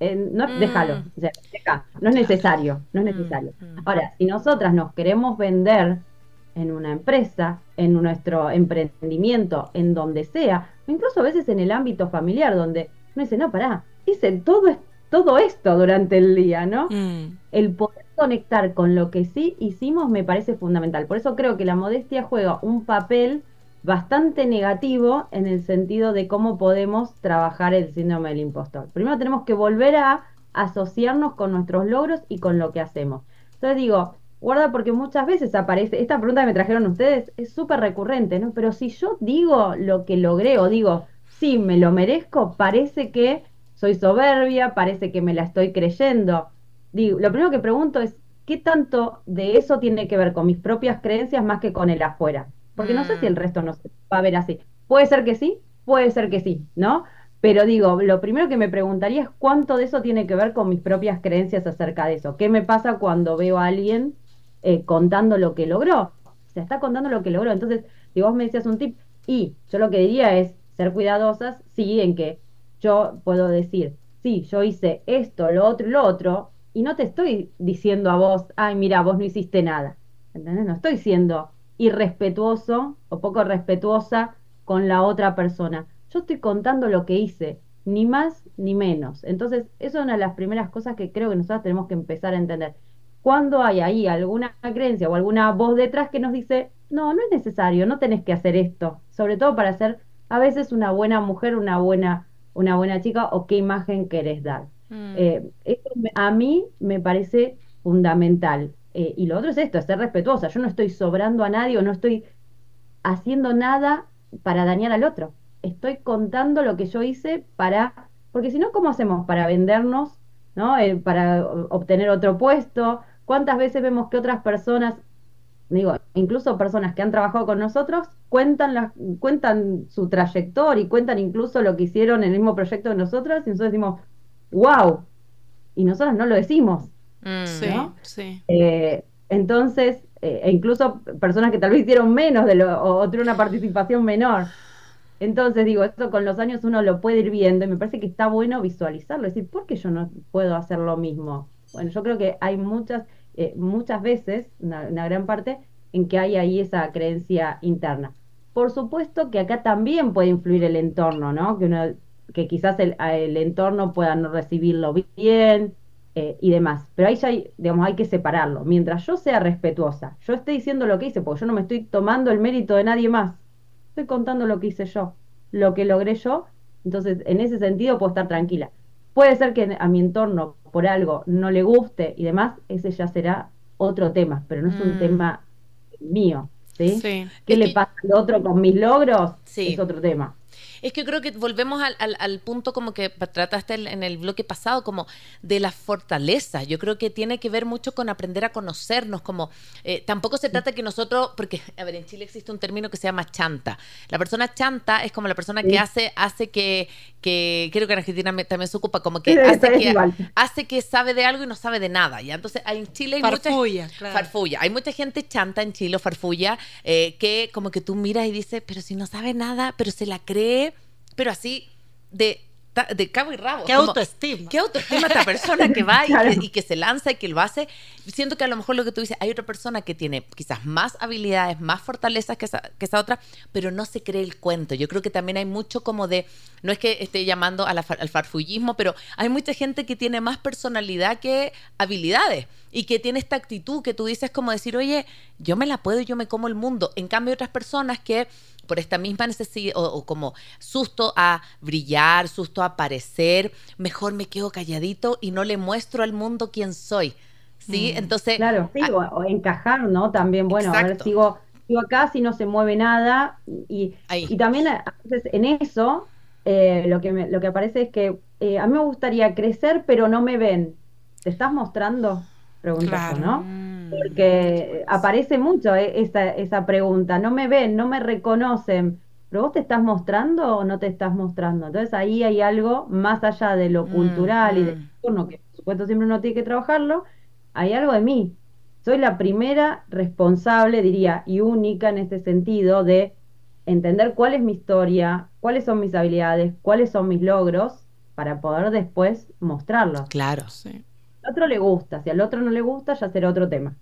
eh, no, Mm. déjalo, o sea, deja, no es necesario, no es Mm, necesario. mm. Ahora, si nosotras nos queremos vender en una empresa, en nuestro emprendimiento, en donde sea, o incluso a veces en el ámbito familiar, donde uno dice, no, pará, hice todo, todo esto durante el día, ¿no? Mm. El poder conectar con lo que sí hicimos me parece fundamental. Por eso creo que la modestia juega un papel bastante negativo en el sentido de cómo podemos trabajar el síndrome del impostor. Primero tenemos que volver a asociarnos con nuestros logros y con lo que hacemos. Entonces digo, guarda porque muchas veces aparece, esta pregunta que me trajeron ustedes es súper recurrente, ¿no? Pero si yo digo lo que logré o digo, sí, me lo merezco, parece que soy soberbia, parece que me la estoy creyendo. Digo, lo primero que pregunto es, ¿qué tanto de eso tiene que ver con mis propias creencias más que con el afuera? Porque no sé si el resto no se va a ver así. Puede ser que sí, puede ser que sí, ¿no? Pero digo, lo primero que me preguntaría es cuánto de eso tiene que ver con mis propias creencias acerca de eso. ¿Qué me pasa cuando veo a alguien eh, contando lo que logró? O sea, está contando lo que logró. Entonces, si vos me decías un tip, y yo lo que diría es ser cuidadosas, sí, en que yo puedo decir, sí, yo hice esto, lo otro y lo otro, y no te estoy diciendo a vos, ay, mira, vos no hiciste nada. ¿Entendés? No estoy siendo irrespetuoso o poco respetuosa con la otra persona. Yo estoy contando lo que hice, ni más ni menos. Entonces, eso es una de las primeras cosas que creo que nosotros tenemos que empezar a entender. Cuando hay ahí alguna creencia o alguna voz detrás que nos dice, no, no es necesario, no tenés que hacer esto, sobre todo para ser a veces una buena mujer, una buena, una buena chica o qué imagen querés dar. Mm. Eh, me- a mí me parece fundamental. Eh, y lo otro es esto, es ser respetuosa. Yo no estoy sobrando a nadie o no estoy haciendo nada para dañar al otro. Estoy contando lo que yo hice para, porque si no, ¿cómo hacemos para vendernos, ¿no? Eh, para obtener otro puesto? ¿Cuántas veces vemos que otras personas, digo, incluso personas que han trabajado con nosotros, cuentan, las, cuentan su trayectoria y cuentan incluso lo que hicieron en el mismo proyecto de nosotros y nosotros decimos, wow, y nosotros no lo decimos. Mm. Sí, ¿no? sí. Eh, entonces, eh, e incluso personas que tal vez hicieron menos de lo, o, o tuvieron una participación menor. Entonces, digo, esto con los años uno lo puede ir viendo y me parece que está bueno visualizarlo, decir, ¿por qué yo no puedo hacer lo mismo? Bueno, yo creo que hay muchas, eh, muchas veces, una, gran parte, en que hay ahí esa creencia interna. Por supuesto que acá también puede influir el entorno, ¿no? Que, uno, que quizás el, el entorno pueda no recibirlo bien eh, y demás. Pero ahí ya hay, digamos, hay que separarlo. Mientras yo sea respetuosa, yo esté diciendo lo que hice, porque yo no me estoy tomando el mérito de nadie más. Estoy contando lo que hice yo, lo que logré yo. Entonces, en ese sentido puedo estar tranquila. Puede ser que a mi entorno por algo no le guste y demás, ese ya será otro tema, pero no es un Mm. tema mío, ¿sí? Sí. ¿Qué le pasa al otro con mis logros? Sí. Es otro tema. Es que creo que volvemos al, al- al punto como que trataste en- el bloque pasado, como de la fortaleza. Yo creo que tiene que ver mucho con aprender a conocernos, como eh, tampoco se trata que nosotros, porque, a ver, en Chile existe un término que se llama chanta. La persona chanta es como la persona que hace, hace que, que, creo que en Argentina me- también se ocupa, como que Sí, hace que, igual. hace que sabe de algo y no sabe de nada. ¿ya? Entonces, hay- en Chile hay mucha Farfulla, claro. farfulla. Hay mucha gente chanta en Chile, o farfulla, eh, que como que tú miras y dices, pero si no sabe nada, pero se la cree, pero así de, de cabo y rabo. Qué Como, autoestima. ¿Qué autoestima esta persona que va y, Claro. que, y que se lanza y que lo hace? Siento que a lo mejor lo que tú dices, hay otra persona que tiene quizás más habilidades, más fortalezas que esa, que esa otra, pero no se cree el cuento. Yo creo que también hay mucho como de, no es que esté llamando a la far- al farfullismo, pero hay mucha gente que tiene más personalidad que habilidades y que tiene esta actitud que tú dices como decir, oye, yo me la puedo y yo me como el mundo. En cambio, otras personas que por esta misma necesidad o, o como susto a brillar, susto a aparecer, mejor me quedo calladito y no le muestro al mundo quién soy. ¿Sí? Mm, Entonces, Claro, sí, o, o encajar, ¿no? También, bueno, a ver, sigo, sigo acá si no se mueve nada. Y, y también a veces en eso eh, lo, que me- lo que aparece es que eh, a mí me gustaría crecer, pero no me ven. ¿Te estás mostrando? Pregunta yo, Claro. ¿no? Mm. Porque aparece mucho eh, esa, esa pregunta. No me ven, no me reconocen. pero vos te estás mostrando o no te estás mostrando. Entonces ahí hay algo más allá de lo Mm, cultural y del mm. turno, que por supuesto siempre uno tiene que trabajarlo, hay algo de mí. Soy la primera responsable, diría, y única en este sentido de entender cuál es mi historia, cuáles son mis habilidades, cuáles son mis logros, para poder después mostrarlos. Claro. Sí, Al otro le gusta, si al otro no le gusta, ya será otro tema.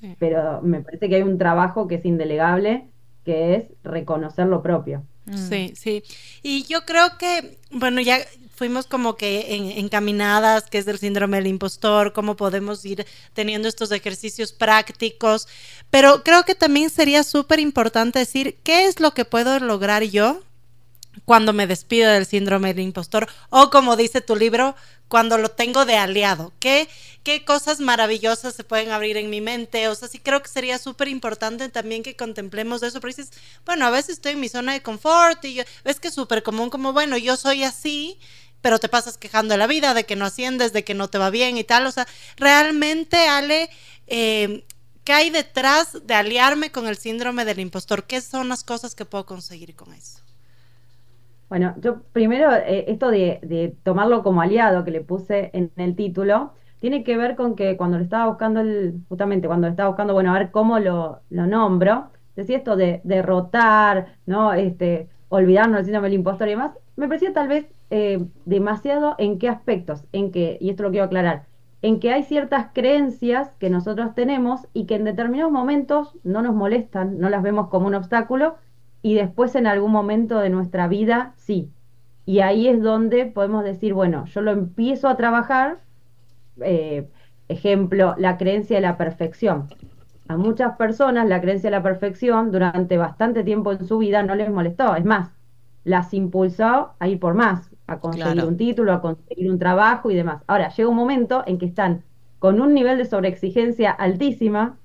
sí. Pero me parece que hay un trabajo que es indelegable, que es reconocer lo propio. Mm. Sí, sí. Y yo creo que, bueno, ya fuimos como que en- encaminadas, que es del síndrome del impostor, cómo podemos ir teniendo estos ejercicios prácticos, pero creo que también sería súper importante decir qué es lo que puedo lograr yo cuando me despido del síndrome del impostor o como dice tu libro, cuando lo tengo de aliado. ¿Qué, qué cosas maravillosas se pueden abrir en mi mente? O sea, sí creo que sería súper importante también que contemplemos eso, porque dices, bueno, a veces estoy en mi zona de confort y yo, ves que es súper común como, bueno, yo soy así, pero te pasas quejando de la vida, de que no asciendes, de que no te va bien y tal. O sea, realmente, Ale, eh, ¿qué hay detrás de aliarme con el síndrome del impostor? ¿Qué son las cosas que puedo conseguir con eso? Bueno, yo primero, eh, esto de, tomarlo como aliado que le puse en el título, tiene que ver con que cuando le estaba buscando, el, justamente cuando le estaba buscando, bueno, a ver cómo lo, lo nombro, decía esto de derrotar, ¿no? Este, olvidarnos del síndrome del impostor y demás, me parecía tal vez eh, demasiado en qué aspectos, en que, y esto lo quiero aclarar, en que hay ciertas creencias que nosotros tenemos y que en determinados momentos no nos molestan, no las vemos como un obstáculo, y después en algún momento de nuestra vida sí. Y ahí es donde podemos decir, bueno, yo lo empiezo a trabajar, eh, ejemplo, la creencia de la perfección. A muchas personas la creencia de la perfección durante bastante tiempo en su vida no les molestó, es más, las impulsó a ir por más, a conseguir Claro. un título, a conseguir un trabajo y demás. Ahora, llega un momento en que están con un nivel de sobreexigencia altísima,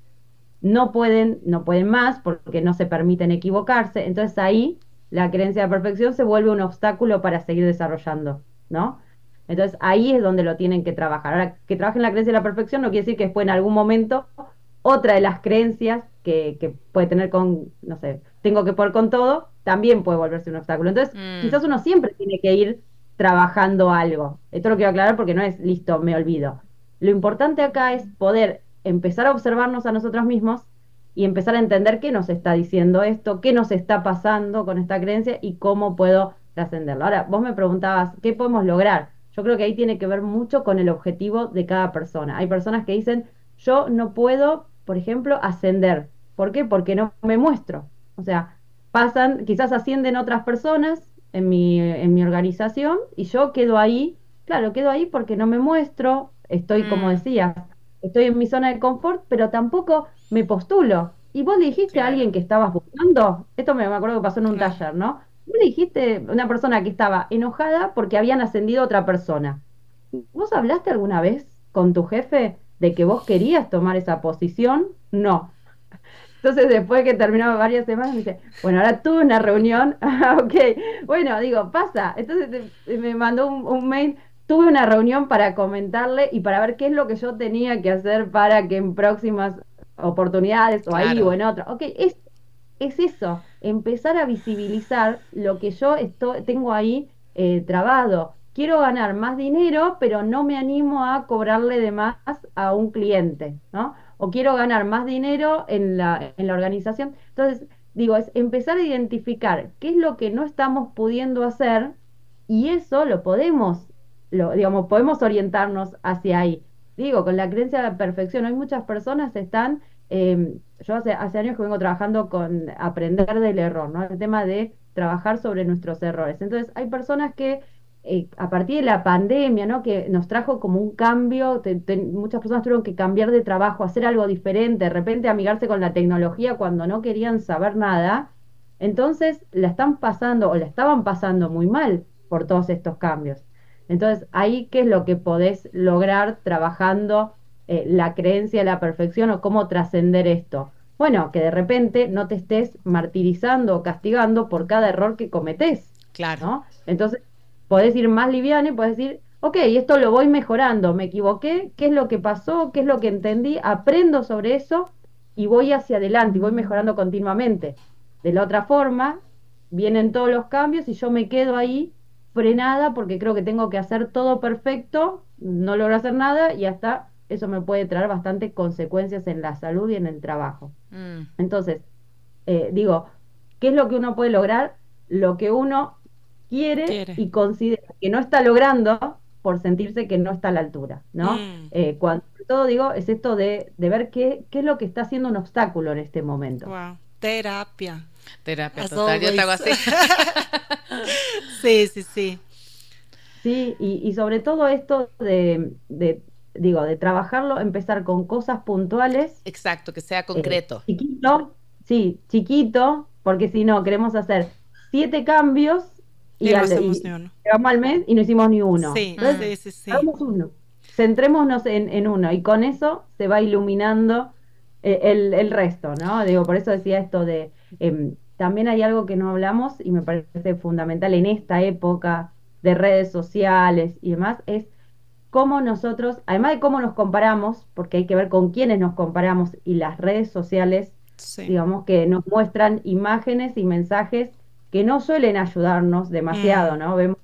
no pueden, no pueden más porque no se permiten equivocarse. Entonces ahí la creencia de perfección se vuelve un obstáculo para seguir desarrollando, ¿no? Entonces ahí es donde lo tienen que trabajar. Ahora, que trabajen la creencia de la perfección no quiere decir que después en algún momento otra de las creencias que, que puede tener con, no sé, tengo que poder con todo, también puede volverse un obstáculo. Entonces, Mm. quizás uno siempre tiene que ir trabajando algo. Esto lo quiero aclarar porque no es listo, me olvido. Lo importante acá es poder empezar a observarnos a nosotros mismos y empezar a entender qué nos está diciendo esto, qué nos está pasando con esta creencia y cómo puedo trascenderlo. Ahora, vos me preguntabas, ¿qué podemos lograr? Yo creo que ahí tiene que ver mucho con el objetivo de cada persona. Hay personas que dicen, yo no puedo, por ejemplo, ascender. ¿Por qué? Porque no me muestro. O sea, pasan, quizás ascienden otras personas en mi, en mi organización y yo quedo ahí, claro, quedo ahí porque no me muestro, estoy, como Mm. decías, estoy en mi zona de confort, pero tampoco me postulo. Y vos le dijiste a alguien que estabas buscando, esto me acuerdo que pasó en un Claro. taller, ¿no? Vos le dijiste a una persona que estaba enojada porque habían ascendido a otra persona. ¿Vos hablaste alguna vez con tu jefe de que vos querías tomar esa posición? No. Entonces, después que terminaba varias semanas, me dice, bueno, ahora tuve una reunión. Ah, ok, bueno, digo, pasa. Entonces me mandó un, un mail, tuve una reunión para comentarle y para ver qué es lo que yo tenía que hacer para que en próximas oportunidades o ahí o en otra. Ok, es, es eso, empezar a visibilizar lo que yo estoy, tengo ahí eh, trabado. Quiero ganar más dinero, pero no me animo a cobrarle de más a un cliente, ¿no? O quiero ganar más dinero en la, en la organización. Entonces, digo, es empezar a identificar qué es lo que no estamos pudiendo hacer y eso lo podemos, lo, digamos, podemos orientarnos hacia ahí. Digo, con la creencia de la perfección, hay muchas personas están, eh, yo hace, hace años que vengo trabajando con aprender del error, ¿no? El tema de trabajar sobre nuestros errores. Entonces, hay personas que eh, a partir de la pandemia, ¿no? Que nos trajo como un cambio, te- muchas personas tuvieron que cambiar de trabajo, hacer algo diferente, de repente amigarse con la tecnología cuando no querían saber nada. Entonces la están pasando o la estaban pasando muy mal por todos estos cambios. Entonces, ahí, ¿qué es lo que podés lograr trabajando eh, la creencia de la perfección o cómo trascender esto? Bueno, que de repente no te estés martirizando o castigando por cada error que cometés. Claro. ¿no? Entonces, podés ir más liviano y podés decir, ok, esto lo voy mejorando, me equivoqué, ¿qué es lo que pasó? ¿Qué es lo que entendí? Aprendo sobre eso y voy hacia adelante y voy mejorando continuamente. De la otra forma, vienen todos los cambios y yo me quedo ahí frenada porque creo que tengo que hacer todo perfecto, no logro hacer nada y hasta eso me puede traer bastantes consecuencias en la salud y en el trabajo. Mm. Entonces, eh, digo, ¿qué es lo que uno puede lograr? Lo que uno quiere, y considera que no está logrando por sentirse que no está a la altura, ¿no? Mm. Eh, cuando todo digo es esto de, ver qué, qué es lo que está haciendo un obstáculo en este momento. Terapia. Terapia total, yo te hago así. sí, sí, sí. Sí, y, sobre todo esto de, digo, de trabajarlo, empezar con cosas puntuales. Exacto, que sea concreto. Eh, chiquito, sí, chiquito, porque si no, queremos hacer siete cambios y, al, llegamos al mes y no hicimos ni uno. Sí, sí, sí, Hagamos uno. Centrémonos en, uno y con eso se va iluminando eh, el, resto, ¿no? Digo, por eso decía esto de... Em, también hay algo que no hablamos y me parece fundamental en esta época de redes sociales y demás, es cómo nosotros, además de cómo nos comparamos, porque hay que ver con quiénes nos comparamos y las redes sociales, digamos que nos muestran imágenes y mensajes que no suelen ayudarnos demasiado, mm. ¿no? Vemos,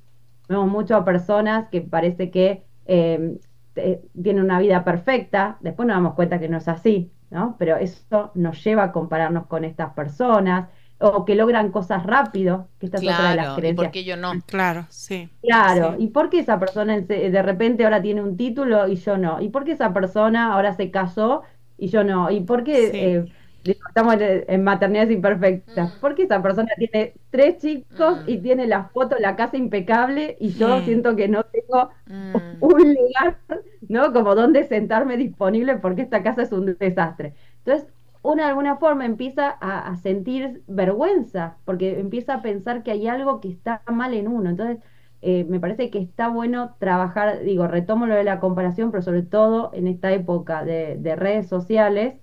vemos mucho a personas que parece que eh, tienen una vida perfecta, después nos damos cuenta que no es así, ¿no? Pero eso nos lleva a compararnos con estas personas, o que logran cosas rápido, que esta es otra de las creencias. ¿y por qué yo no? Claro, sí. Claro, ¿y por qué esa persona de repente ahora tiene un título y yo no? ¿Y por qué esa persona ahora se casó y yo no? ¿Y por qué eh, estamos en, maternidades imperfectas? Mm. ¿Por qué esa persona tiene tres chicos y mm. tiene la foto, la casa impecable y yo mm. siento que no tengo un lugar, ¿no? Como donde sentarme disponible porque esta casa es un desastre. Entonces, uno de alguna forma empieza a, sentir vergüenza, porque empieza a pensar que hay algo que está mal en uno. Entonces, eh, me parece que está bueno trabajar, digo, retomo lo de la comparación, pero sobre todo en esta época de, redes sociales,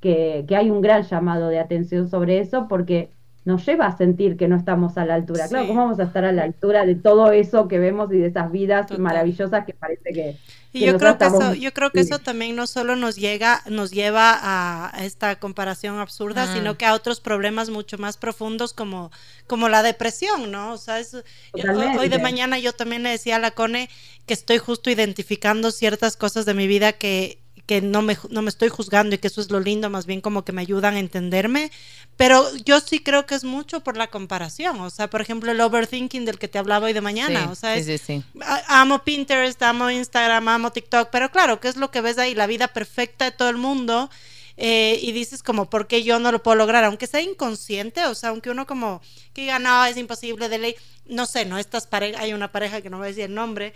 que, que, hay un gran llamado de atención sobre eso, porque nos lleva a sentir que no estamos a la altura. Claro, ¿cómo vamos a estar a la altura de todo eso que vemos y de esas vidas maravillosas que parece que... Y yo creo que eso, yo creo que eso también no solo nos llega, nos lleva a esta comparación absurda, sino que a otros problemas mucho más profundos como, como la depresión, ¿no? O sea, hoy de mañana yo también le decía a la Cone que estoy justo identificando ciertas cosas de mi vida que que no me, no me estoy juzgando y que eso es lo lindo, más bien como que me ayudan a entenderme, pero yo sí creo que es mucho por la comparación, o sea, por ejemplo, el overthinking del que te hablaba hoy de mañana, o sea, sí, sí, amo Pinterest, amo Instagram, amo TikTok, pero claro, ¿qué es lo que ves ahí? La vida perfecta de todo el mundo. Eh, y dices como, ¿por qué yo no lo puedo lograr? Aunque sea inconsciente, o sea, aunque uno como que diga, no, es imposible de ley, no sé, ¿no? Estas parejas, hay una pareja que no voy a decir el nombre,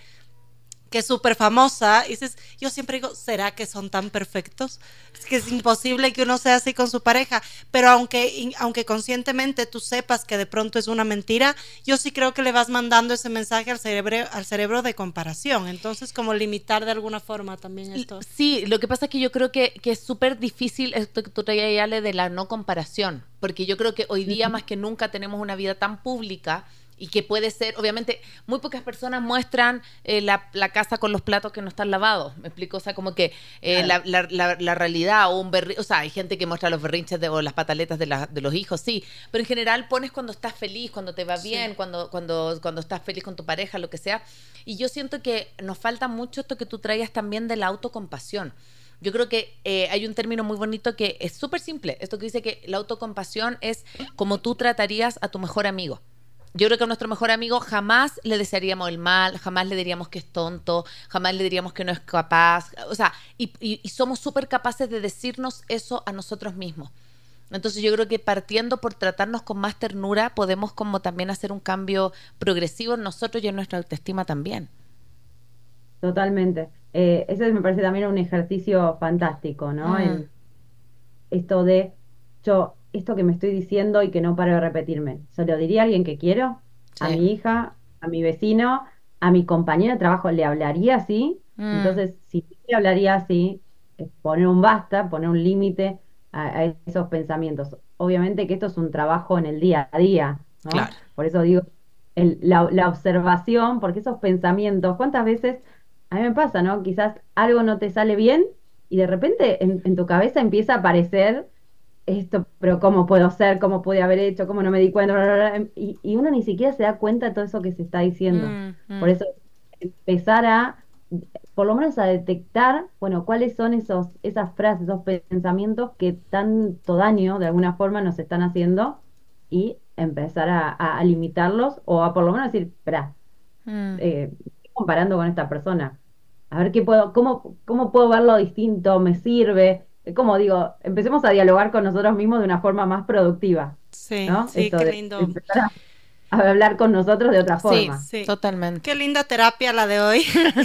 que es súper famosa, y dices, yo siempre digo, ¿será que son tan perfectos? Es que es imposible que uno sea así con su pareja, pero aunque, aunque conscientemente tú sepas que de pronto es una mentira, yo sí creo que le vas mandando ese mensaje al cerebro, al cerebro de comparación, entonces como limitar de alguna forma también esto. Sí, lo que pasa es que yo creo que, que es súper difícil esto que tú traías, de la no comparación, porque yo creo que hoy día más que nunca tenemos una vida tan pública y que puede ser, obviamente, muy pocas personas muestran eh, la, casa con los platos que no están lavados. Me explico, o sea, como que eh, la, la, realidad o un berrinche, o sea, hay gente que muestra los berrinches de, o las pataletas de, de los hijos, sí, pero en general pones cuando estás feliz, cuando te va bien, cuando, cuando, cuando estás feliz con tu pareja, lo que sea. Y yo siento que nos falta mucho esto que tú traías también de la autocompasión. Yo creo que eh, hay un término muy bonito que es súper simple. Esto que dice que la autocompasión es como tú tratarías a tu mejor amigo yo creo que a nuestro mejor amigo jamás le desearíamos el mal, jamás le diríamos que es tonto, jamás le diríamos que no es capaz. O sea, y, somos súper capaces de decirnos eso a nosotros mismos. Entonces yo creo que partiendo por tratarnos con más ternura, podemos como también hacer un cambio progresivo en nosotros y en nuestra autoestima también. Totalmente. Eh, ese me parece también un ejercicio fantástico, ¿no? Mm. esto de yo esto que me estoy diciendo y que no paro de repetirme. ¿Se lo diría a alguien que quiero? A mi hija, a mi vecino, a mi compañero de trabajo, ¿le hablaría así? Mm. Entonces, si le hablaría así, poner un basta, poner un límite a, esos pensamientos. Obviamente que esto es un trabajo en el día a día, ¿no? Por eso digo, la, observación, porque esos pensamientos, ¿cuántas veces a mí me pasa, ¿no? Quizás algo no te sale bien y de repente en, en tu cabeza empieza a aparecer esto, pero ¿cómo puedo ser? ¿Cómo pude haber hecho? ¿Cómo no me di cuenta? Y, y, uno ni siquiera se da cuenta de todo eso que se está diciendo. Mm, mm. Por eso empezar a, por lo menos a detectar, bueno, cuáles son esos, esas frases, esos pensamientos que tanto daño de alguna forma nos están haciendo y empezar a, limitarlos o a por lo menos decir, espera, mm. eh, comparando con esta persona, a ver qué puedo, cómo, cómo puedo verlo distinto, me sirve, como digo, empecemos a dialogar con nosotros mismos de una forma más productiva. Sí, sí, qué lindo. A, hablar con nosotros de otra forma. Sí, totalmente. Qué linda terapia la de hoy.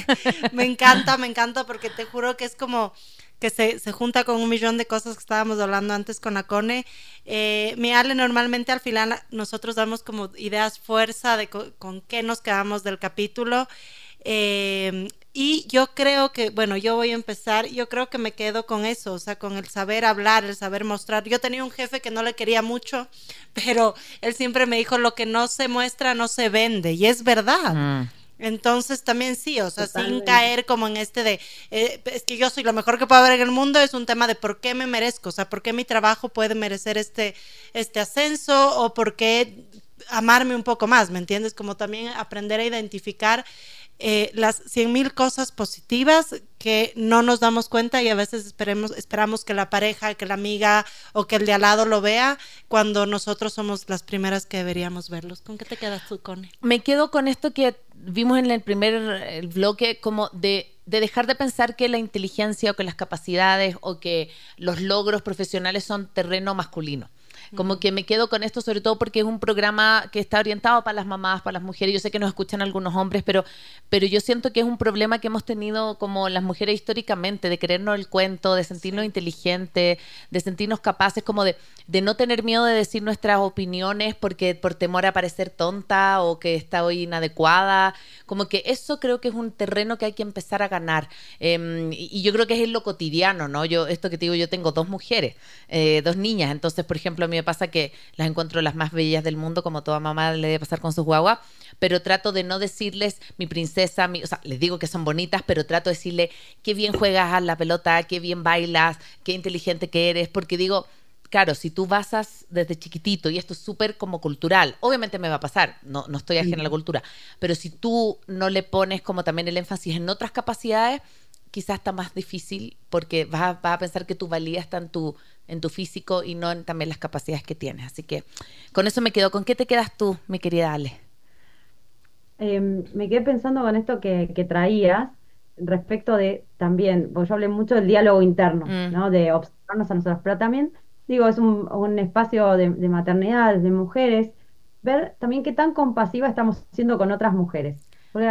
me encanta, me encanta porque te juro que es como que se, se, junta con un millón de cosas que estábamos hablando antes con Acone. Eh, mi Ale, normalmente al final nosotros damos como ideas fuerza de con, qué nos quedamos del capítulo. Eh, y yo creo que, bueno, yo voy a empezar, yo creo que me quedo con eso, o sea, con el saber hablar, el saber mostrar. Yo tenía un jefe que no le quería mucho, pero él siempre me dijo, lo que no se muestra no se vende, y es verdad. Mm. Entonces también sí, o sea, sin caer como en este de, eh, es que yo soy lo mejor que puedo haber en el mundo, es un tema de por qué me merezco, o sea, por qué mi trabajo puede merecer este, este ascenso o por qué amarme un poco más, ¿me entiendes? Como también aprender a identificar eh, las cien mil cosas positivas que no nos damos cuenta y a veces esperemos, esperamos que la pareja, que la amiga o que el de al lado lo vea cuando nosotros somos las primeras que deberíamos verlos. ¿Con qué te quedas tú, Cone? Me quedo con esto que vimos en el primer bloque como de de dejar de pensar que la inteligencia o que las capacidades o que los logros profesionales son terreno masculino. Como que me quedo con esto, sobre todo porque es un programa que está orientado para las mamás, para las mujeres. Yo sé que nos escuchan algunos hombres, pero, pero yo siento que es un problema que hemos tenido como las mujeres históricamente, de creernos el cuento, de sentirnos inteligentes, de sentirnos capaces como de, de no tener miedo de decir nuestras opiniones porque por temor a parecer tonta o que está hoy inadecuada. Como que eso creo que es un terreno que hay que empezar a ganar. Em, y, yo creo que es en lo cotidiano, ¿no? Yo, esto que te digo, yo tengo dos mujeres, eh, dos niñas. Entonces, por ejemplo, a mí me pasa que las encuentro las más bellas del mundo, como toda mamá le debe pasar con sus guagua, pero trato de no decirles mi princesa, mi, o sea, les digo que son bonitas, pero trato de decirle qué bien juegas a la pelota, qué bien bailas, qué inteligente que eres, porque digo, claro, si tú basas desde chiquitito, y esto es súper como cultural, obviamente me va a pasar, no, no estoy ajena a la cultura, pero si tú no le pones como también el énfasis en otras capacidades, quizás está más difícil porque vas a, a pensar que tu valía está en tu, en tu físico y no en también las capacidades que tienes. Así que con eso me quedo. ¿Con qué te quedas tú, mi querida Ale? Em, me quedé pensando con esto que, traías respecto de también, porque yo hablé mucho del diálogo interno, mm. ¿no? De observarnos a nosotros, pero también, digo, es un, espacio de, de maternidad, de mujeres, ver también qué tan compasiva estamos siendo con otras mujeres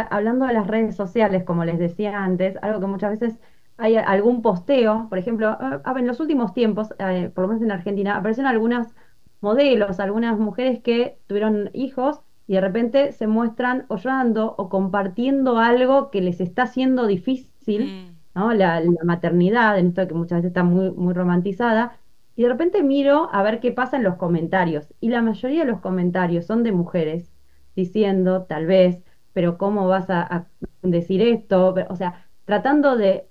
hablando de las redes sociales, como les decía antes, algo que muchas veces hay algún posteo, por ejemplo, en los últimos tiempos, eh, por lo menos en Argentina, aparecen algunas modelos, algunas mujeres que tuvieron hijos y de repente se muestran o llorando o compartiendo algo que les está haciendo difícil, mm. ¿no? La, maternidad, en esto que muchas veces está muy, muy romantizada, y de repente miro a ver qué pasa en los comentarios, y la mayoría de los comentarios son de mujeres diciendo, tal vez, pero ¿cómo vas a, decir esto? o sea, tratando de,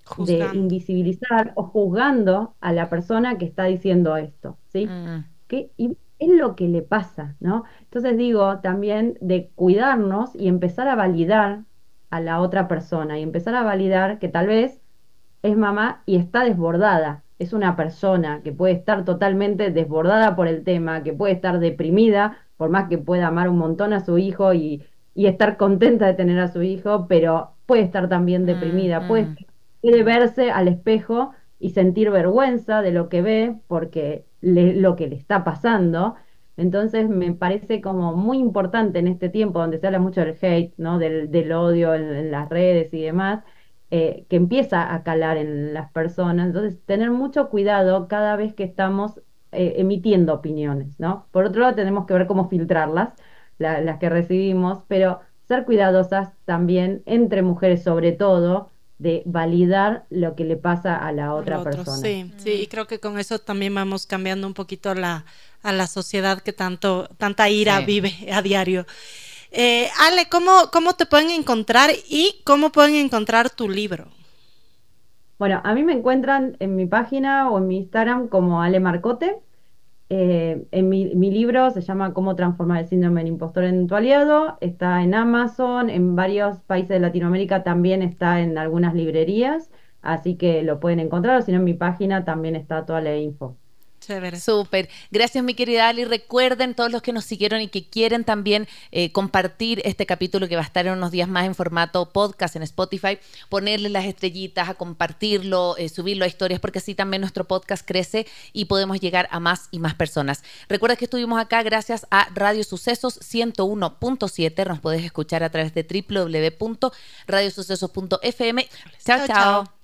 invisibilizar o juzgando a la persona que está diciendo esto, ¿sí? Mm. ¿Qué, y es lo que le pasa, ¿no? Entonces digo también de cuidarnos y empezar a validar a la otra persona y empezar a validar que tal vez es mamá y está desbordada, es una persona que puede estar totalmente desbordada por el tema, que puede estar deprimida, por más que pueda amar un montón a su hijo y, y estar contenta de tener a su hijo, pero puede estar también mm, deprimida, mm. Puede, verse al espejo y sentir vergüenza de lo que ve porque lo que le está pasando. Entonces me parece como muy importante en este tiempo donde se habla mucho del hate, ¿no? del, odio en, las redes y demás, eh, que empieza a calar en las personas. Entonces tener mucho cuidado cada vez que estamos eh, emitiendo opiniones, ¿no? Por otro lado tenemos que ver cómo filtrarlas las que recibimos, pero ser cuidadosas también entre mujeres sobre todo de validar lo que le pasa a la otra persona. Sí, sí, y creo que con eso también vamos cambiando un poquito la, a la sociedad que tanto, tanta ira vive a diario. Eh, Ale, ¿cómo, ¿cómo te pueden encontrar y cómo pueden encontrar tu libro? Bueno, a mí me encuentran en mi página o en mi Instagram como Ale Marcote Eh, en mi, mi, libro se llama Cómo transformar el síndrome del impostor en tu aliado. Está en Amazon, en varios países de Latinoamérica también está en algunas librerías, así que lo pueden encontrar, o si no en mi página también está toda la info. Súper. Gracias, mi querida Ali. Recuerden todos los que nos siguieron y que quieren también eh, compartir este capítulo que va a estar en unos días más en formato podcast en Spotify, ponerle las estrellitas, a compartirlo, eh, subirlo a historias, porque así también nuestro podcast crece y podemos llegar a más y más personas. Recuerda que estuvimos acá gracias a Radio Sucesos 101.7. Nos puedes escuchar a través de www.radiosucesos.fm. chao. chao.